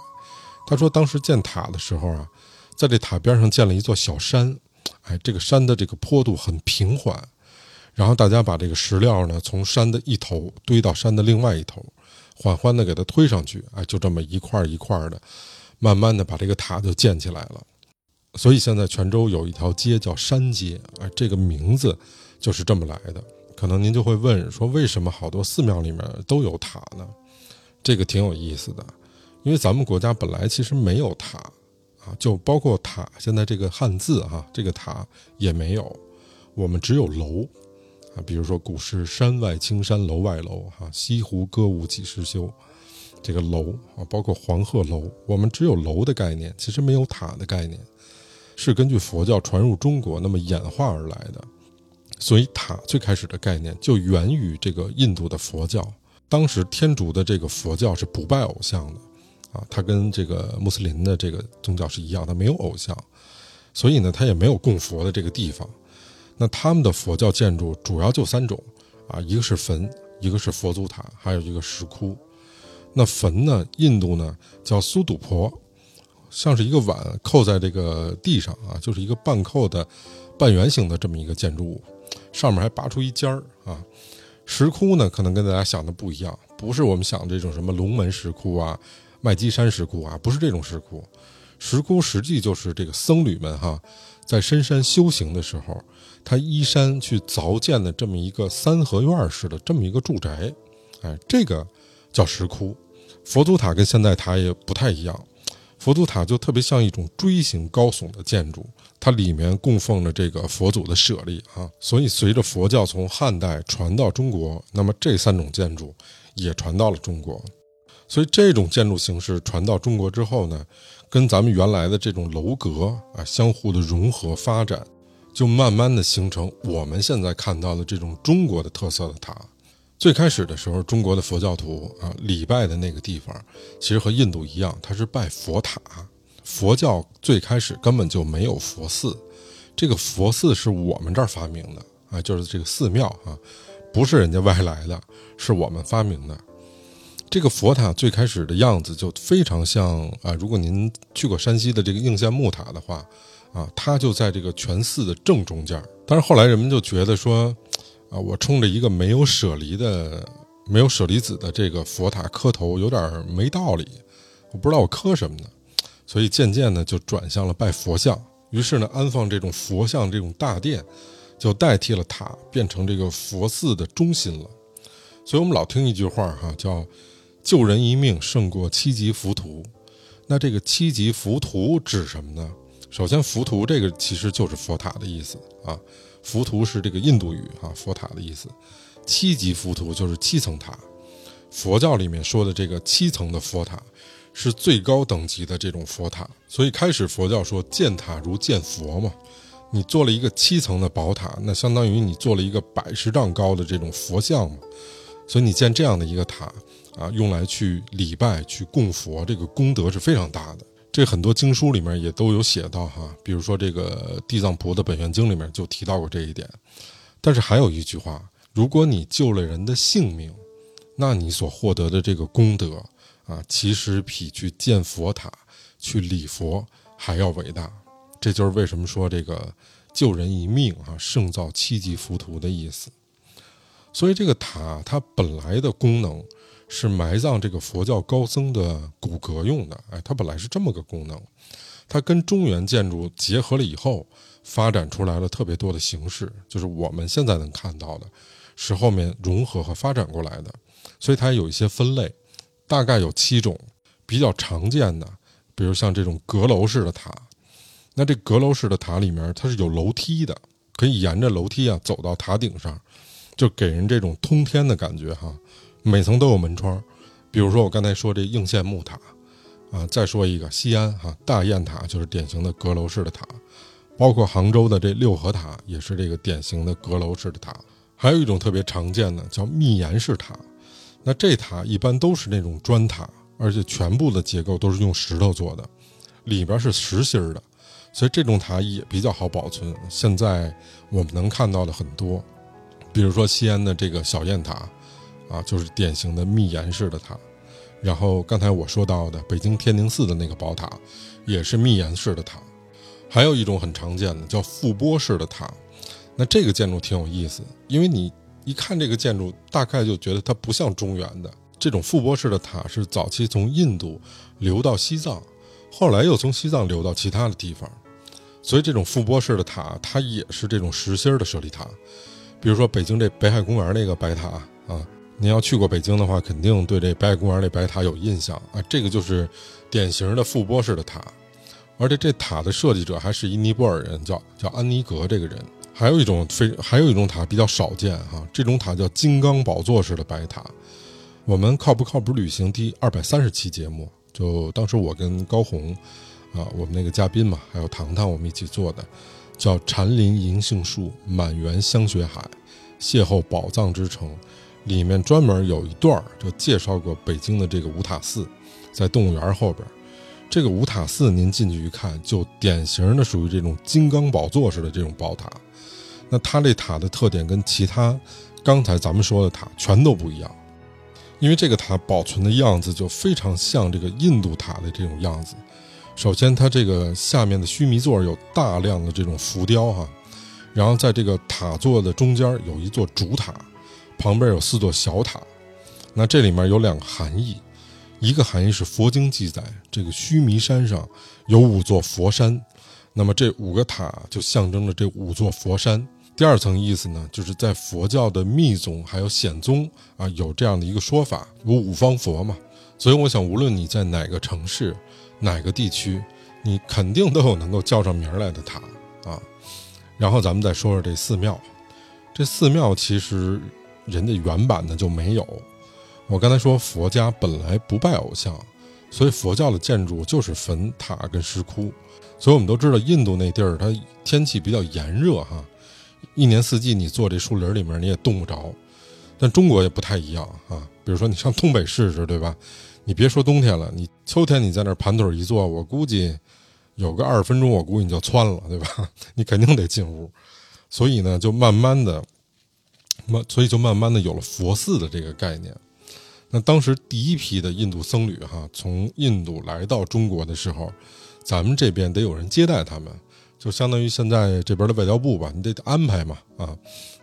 他说当时建塔的时候啊，在这塔边上建了一座小山，哎，这个山的这个坡度很平缓，然后大家把这个石料呢从山的一头堆到山的另外一头。缓缓地给它推上去，哎，就这么一块一块的，慢慢的把这个塔就建起来了。所以现在泉州有一条街叫山街，哎，这个名字就是这么来的。可能您就会问说，为什么好多寺庙里面都有塔呢？这个挺有意思的，因为咱们国家本来其实没有塔啊，就包括塔，现在这个汉字哈，这个塔也没有，我们只有楼。啊，比如说古诗“山外青山楼外楼”哈，“西湖歌舞几时休”，这个楼啊，包括黄鹤楼，我们只有楼的概念，其实没有塔的概念，是根据佛教传入中国那么演化而来的。所以塔最开始的概念就源于这个印度的佛教。当时天竺的这个佛教是不拜偶像的，啊，它跟这个穆斯林的这个宗教是一样，它没有偶像，所以呢，它也没有供佛的这个地方。那他们的佛教建筑主要就三种，啊，一个是坟，一个是佛祖塔，还有一个石窟。那坟呢，印度呢叫苏堵婆，像是一个碗扣在这个地上啊，就是一个半扣的半圆形的这么一个建筑物，上面还拔出一尖儿啊。石窟呢，可能跟大家想的不一样，不是我们想这种什么龙门石窟啊、麦积山石窟啊，不是这种石窟。石窟实际就是这个僧侣们哈，在深山修行的时候。他依山去凿建的这么一个三合院式的这么一个住宅，哎，这个叫石窟。佛祖塔跟现代塔也不太一样，佛祖塔就特别像一种锥形高耸的建筑，它里面供奉着这个佛祖的舍利啊。所以随着佛教从汉代传到中国，那么这三种建筑也传到了中国。所以这种建筑形式传到中国之后呢，跟咱们原来的这种楼阁啊相互的融合发展。就慢慢的形成我们现在看到的这种中国的特色的塔。最开始的时候，中国的佛教徒啊礼拜的那个地方，其实和印度一样，它是拜佛塔。佛教最开始根本就没有佛寺，这个佛寺是我们这儿发明的啊，就是这个寺庙啊，不是人家外来的，是我们发明的。这个佛塔最开始的样子就非常像啊，如果您去过山西的这个应县木塔的话。啊，它就在这个全寺的正中间。但是后来人们就觉得说，啊，我冲着一个没有舍离的、没有舍利子的这个佛塔磕头，有点没道理。我不知道我磕什么呢，所以渐渐的就转向了拜佛像。于是呢，安放这种佛像这种大殿，就代替了塔，变成这个佛寺的中心了。所以我们老听一句话哈，叫“救人一命胜过七级浮屠”。那这个七级浮屠指什么呢？首先，浮屠这个其实就是佛塔的意思啊。浮屠是这个印度语啊，佛塔的意思。七级浮屠就是七层塔。佛教里面说的这个七层的佛塔。是最高等级的这种佛塔，所以开始佛教说建塔如建佛嘛。你做了一个七层的宝塔，那相当于你做了一个百十丈高的这种佛像嘛。所以你建这样的一个塔啊，用来去礼拜、去供佛，这个功德是非常大的。这很多经书里面也都有写到哈，比如说这个《地藏菩萨本愿经》里面就提到过这一点。但是还有一句话，如果你救了人的性命，那你所获得的这个功德。啊，其实比去建佛塔、去礼佛还要伟大，这就是为什么说这个救人一命啊，胜造七级浮屠的意思。所以这个塔它本来的功能是埋葬这个佛教高僧的骨骼用的，哎，它本来是这么个功能。它跟中原建筑结合了以后，发展出来了特别多的形式，就是我们现在能看到的，是后面融合和发展过来的。所以它有一些分类。大概有七种比较常见的，比如像这种阁楼式的塔。那这阁楼式的塔里面，它是有楼梯的，可以沿着楼梯啊走到塔顶上，就给人这种通天的感觉哈。每层都有门窗。比如说我刚才说这应县木塔啊，再说一个西安哈大雁塔，就是典型的阁楼式的塔。包括杭州的这六合塔也是这个典型的阁楼式的塔。还有一种特别常见的叫密檐式塔。那这塔一般都是那种砖塔，而且全部的结构都是用石头做的，里边是实心的，所以这种塔也比较好保存。现在我们能看到的很多，比如说西安的这个小雁塔，啊，就是典型的密檐式的塔。然后刚才我说到的北京天宁寺的那个宝塔，也是密檐式的塔。还有一种很常见的叫覆钵式的塔，那这个建筑挺有意思，因为你。一看这个建筑，大概就觉得它不像中原的这种覆钵式的塔，是早期从印度流到西藏，后来又从西藏流到其他的地方，所以这种覆钵式的塔，它也是这种实心的舍利塔。比如说北京这北海公园那个白塔啊，您要去过北京的话，肯定对这北海公园那白塔有印象啊。这个就是典型的覆钵式的塔，而且这塔的设计者还是一尼泊尔人，叫叫安尼格这个人。还有一种非还有一种塔比较少见哈，这种塔叫金刚宝座式的白塔。我们靠不靠谱旅行第二百三十期节目，就当时我跟高红啊，我们那个嘉宾嘛，还有糖糖，我们一起做的，叫禅林银杏树，满园香雪海，邂逅宝藏之城。里面专门有一段就介绍过北京的这个五塔寺，在动物园后边。这个五塔寺您进去一看，就典型的属于这种金刚宝座式的这种宝塔。那它这塔的特点跟其他刚才咱们说的塔全都不一样，因为这个塔保存的样子就非常像这个印度塔的这种样子。首先，它这个下面的须弥座有大量的这种浮雕哈，然后在这个塔座的中间有一座主塔，旁边有四座小塔。那这里面有两个含义，一个含义是佛经记载这个须弥山上有五座佛山，那么这五个塔就象征着这五座佛山。第二层意思呢，就是在佛教的密宗还有显宗啊，有这样的一个说法，有五方佛嘛。所以我想，无论你在哪个城市、哪个地区，你肯定都有能够叫上名来的塔啊。然后咱们再说说这寺庙，这寺庙其实人家原版的就没有。我刚才说佛家本来不拜偶像，所以佛教的建筑就是坟塔跟石窟。所以我们都知道，印度那地儿它天气比较炎热哈。一年四季，你坐这树林里面，你也冻不着。但中国也不太一样啊，比如说你上东北试试，对吧？你别说冬天了，你秋天你在那盘腿一坐，我估计有个二十分钟，我估计你就窜了，对吧？你肯定得进屋。所以呢，就慢慢的，慢，所以就慢慢的有了佛寺的这个概念。那当时第一批的印度僧侣哈，从印度来到中国的时候，咱们这边得有人接待他们。就相当于现在这边的外交部吧，你得安排嘛啊。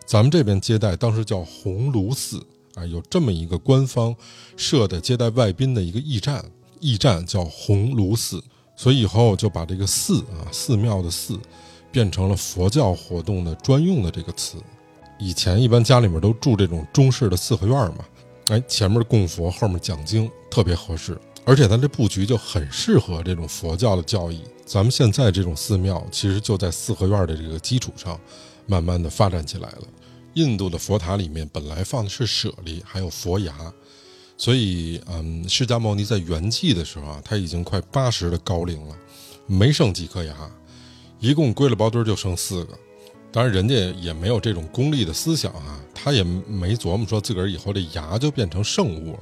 咱们这边接待当时叫鸿胪寺啊，有这么一个官方设的接待外宾的一个驿站，驿站叫鸿胪寺，所以以后就把这个寺啊，寺庙的寺，变成了佛教活动的专用的这个词。以前一般家里面都住这种中式的四合院嘛，哎，前面供佛，后面讲经，特别合适。而且它这布局就很适合这种佛教的教义。咱们现在这种寺庙，其实就在四合院的这个基础上，慢慢的发展起来了。印度的佛塔里面本来放的是舍利，还有佛牙，所以，嗯，释迦牟尼在圆寂的时候啊，他已经快八十的高龄了，没剩几颗牙，一共归了包堆就剩四个。当然，人家也没有这种功利的思想啊，他也没琢磨说自个儿以后这牙就变成圣物了，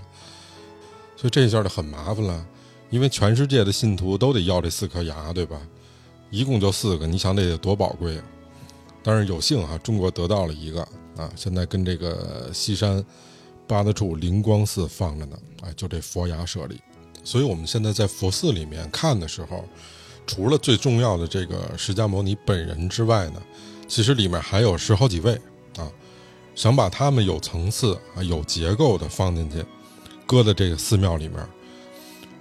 所以这一下就很麻烦了，因为全世界的信徒都得要这四颗牙，对吧？一共就四个，你想得多宝贵啊！但是有幸啊，中国得到了一个啊，现在跟这个西山八大处灵光寺放着呢，哎，就这佛牙舍利。所以我们现在在佛寺里面看的时候，除了最重要的这个释迦牟尼本人之外呢。其实里面还有十好几位啊，想把他们有层次啊、有结构的放进去，搁在这个寺庙里面。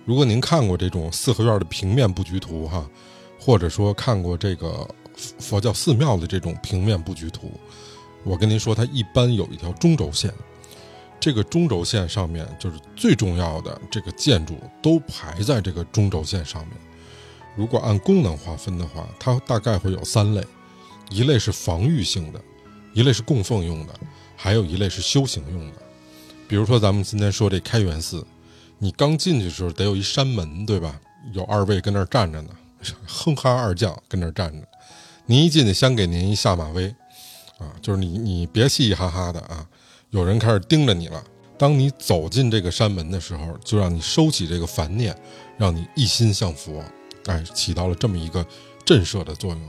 如果您看过这种四合院的平面布局图哈，或者说看过这个佛教寺庙的这种平面布局图，我跟您说，它一般有一条中轴线，这个中轴线上面就是最重要的这个建筑都排在这个中轴线上面。如果按功能划分的话，它大概会有三类。一类是防御性的，一类是供奉用的，还有一类是修行用的。比如说咱们今天说这开元寺，你刚进去的时候得有一山门，对吧？有二位跟那儿站着呢，哼哈二将跟那儿站着。您一进去，先给您一下马威，啊，就是你你别嘻嘻哈哈的啊，有人开始盯着你了。当你走进这个山门的时候，就让你收起这个烦念，让你一心向佛，哎，起到了这么一个震慑的作用。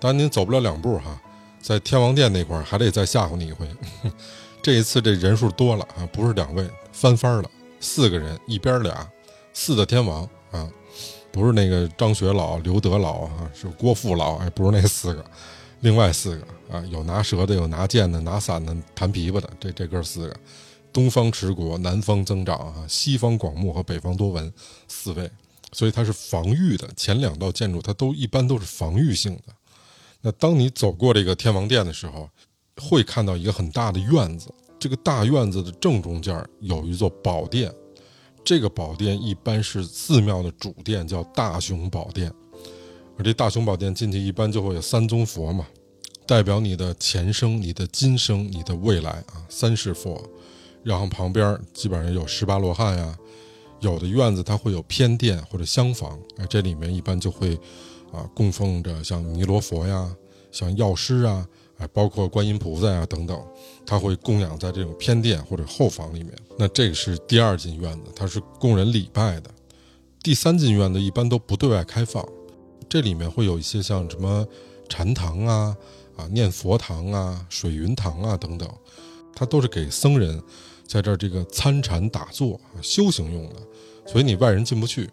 但您走不了两步哈，在天王殿那块儿还得再吓唬你一回。这一次这人数多了啊，不是两位翻番了，四个人一边俩，四的天王啊，不是那个张学老、刘德老啊，是郭富老，哎，不是那四个，另外四个啊，有拿蛇的，有拿剑的，拿伞的，弹琵琶的，这这哥四个，东方持国，南方增长啊，西方广目和北方多闻四位，所以它是防御的。前两道建筑它都一般都是防御性的。那当你走过这个天王殿的时候，会看到一个很大的院子。这个大院子的正中间有一座宝殿，这个宝殿一般是寺庙的主殿，叫大雄宝殿。而这大雄宝殿进去一般就会有三尊佛嘛，代表你的前生、你的今生、你的未来啊，三世佛。然后旁边基本上有十八罗汉呀，有的院子它会有偏殿或者厢房，哎，这里面一般就会。啊，供奉着像弥罗佛呀，像药师啊，包括观音菩萨呀等等，他会供养在这种偏殿或者后房里面。那这个是第二进院子，它是供人礼拜的。第三进院子一般都不对外开放，这里面会有一些像什么禅堂啊、啊念佛堂啊、水云堂啊等等，它都是给僧人在这儿这个参禅打坐修行用的，所以你外人进不去。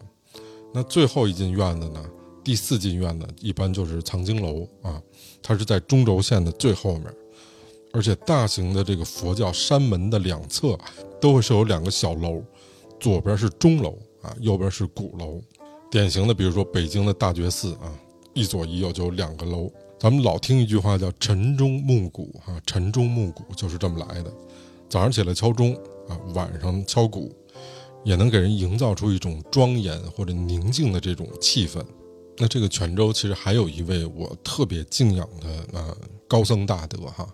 那最后一进院子呢？第四进院呢，一般就是藏经楼啊，它是在中轴线的最后面，而且大型的这个佛教山门的两侧都会设有两个小楼，左边是钟楼啊，右边是鼓楼。典型的，比如说北京的大觉寺啊，一左一右就有两个楼。咱们老听一句话叫“晨钟暮鼓”啊，“晨钟暮鼓”就是这么来的。早上起来敲钟啊，晚上敲鼓，也能给人营造出一种庄严或者宁静的这种气氛。那这个泉州其实还有一位我特别敬仰的呃高僧大德哈，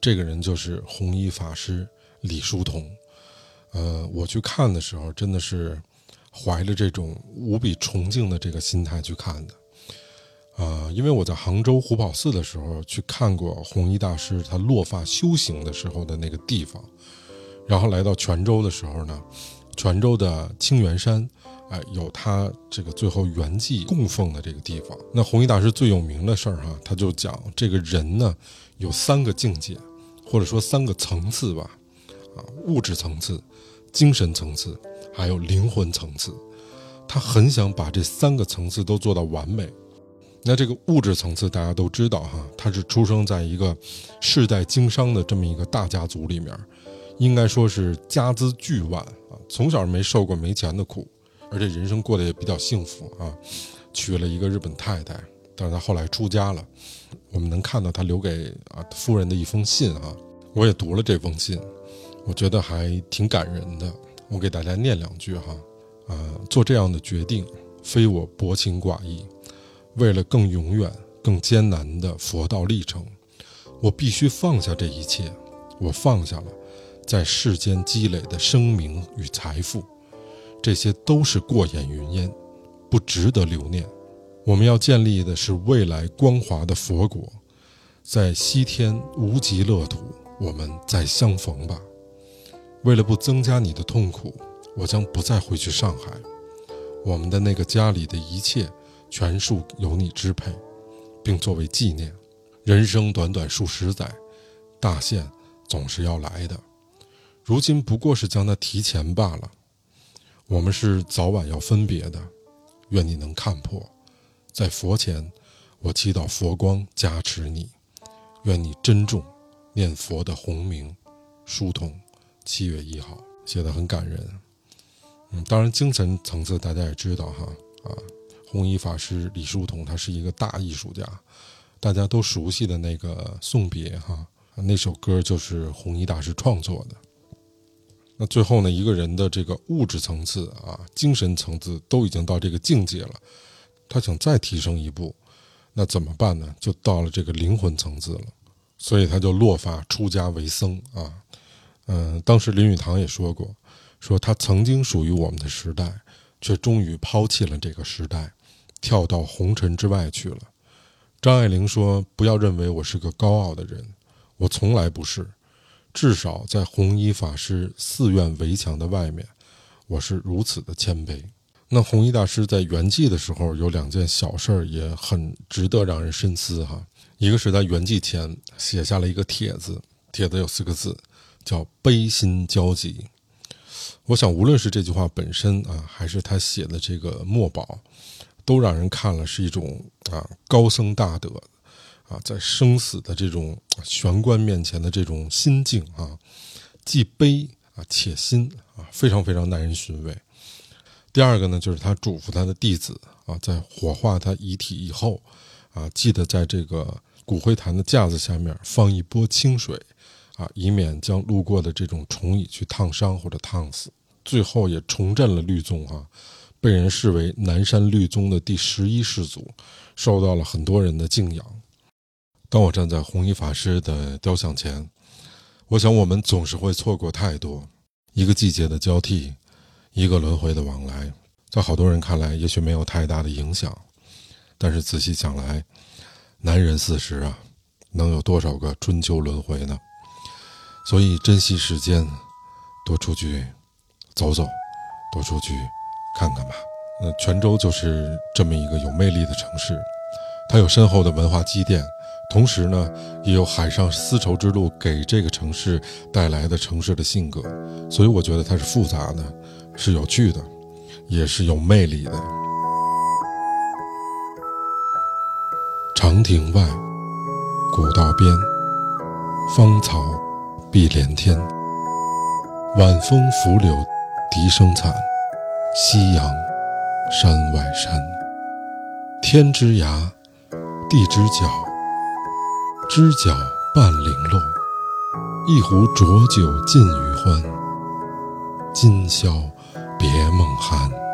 这个人就是弘一法师李叔同，呃，我去看的时候真的是怀着这种无比崇敬的这个心态去看的，啊，因为我在杭州虎跑寺的时候去看过弘一大师他落发修行的时候的那个地方，然后来到泉州的时候呢，泉州的清源山。哎，有他这个最后圆寂供奉的这个地方。那弘一大师最有名的事儿哈，他就讲这个人呢有三个境界，或者说三个层次吧，啊，物质层次、精神层次，还有灵魂层次。他很想把这三个层次都做到完美。那这个物质层次大家都知道哈，他是出生在一个世代经商的这么一个大家族里面，应该说是家资巨万啊，从小没受过没钱的苦，而且人生过得也比较幸福啊，娶了一个日本太太，但是他后来出家了。我们能看到他留给啊夫人的一封信啊，我也读了这封信，我觉得还挺感人的。我给大家念两句哈，啊，做这样的决定，非我薄情寡义。为了更永远、更艰难的佛道历程，我必须放下这一切。我放下了在世间积累的声名与财富，这些都是过眼云烟，不值得留念。我们要建立的是未来光华的佛国，在西天无极乐土，我们再相逢吧。为了不增加你的痛苦，我将不再回去上海。我们的那个家里的一切。全数由你支配，并作为纪念。人生短短数十载，大限总是要来的。如今不过是将它提前罢了。我们是早晚要分别的，愿你能看破。在佛前，我祈祷佛光加持你。愿你珍重念佛的洪名。书童，七月一号，写的很感人。嗯，当然精神层次大家也知道哈啊。弘一法师李叔同，他是一个大艺术家，大家都熟悉的那个送别哈，那首歌就是弘一大师创作的。那最后呢，一个人的这个物质层次啊，精神层次都已经到这个境界了，他想再提升一步，那怎么办呢？就到了这个灵魂层次了，所以他就落发出家为僧啊。嗯，当时林语堂也说过，说他曾经属于我们的时代，却终于抛弃了这个时代。跳到红尘之外去了。张爱玲说：“不要认为我是个高傲的人，我从来不是。至少在弘一法师寺院围墙的外面，我是如此的谦卑。”那弘一大师在圆寂的时候有两件小事儿也很值得让人深思哈。一个是他圆寂前写下了一个帖子，帖子有四个字，叫“悲心交集”。我想，无论是这句话本身啊，还是他写的这个墨宝。都让人看了是一种啊高僧大德，啊在生死的这种玄关面前的这种心境啊，既悲啊且心啊，非常非常耐人寻味。第二个呢，就是他嘱咐他的弟子啊，在火化他遗体以后啊，记得在这个骨灰坛的架子下面放一波清水啊，以免将路过的这种虫蚁去烫伤或者烫死。最后也重振了律宗啊。被人视为南山律宗的第十一世祖，受到了很多人的敬仰。当我站在弘一法师的雕像前，我想我们总是会错过太多。一个季节的交替，一个轮回的往来，在好多人看来也许没有太大的影响，但是仔细想来，男人四十啊，能有多少个春秋轮回呢？所以珍惜时间，多出去走走，多出去。看看吧，那泉州就是这么一个有魅力的城市，它有深厚的文化积淀，同时呢，也有海上丝绸之路给这个城市带来的城市的性格，所以我觉得它是复杂的，是有趣的，也是有魅力的。长亭外，古道边，芳草碧连天，晚风拂柳笛声残。夕阳，山外山，天之涯，地之角，知角半零落。一壶浊酒尽余欢，今宵别梦寒。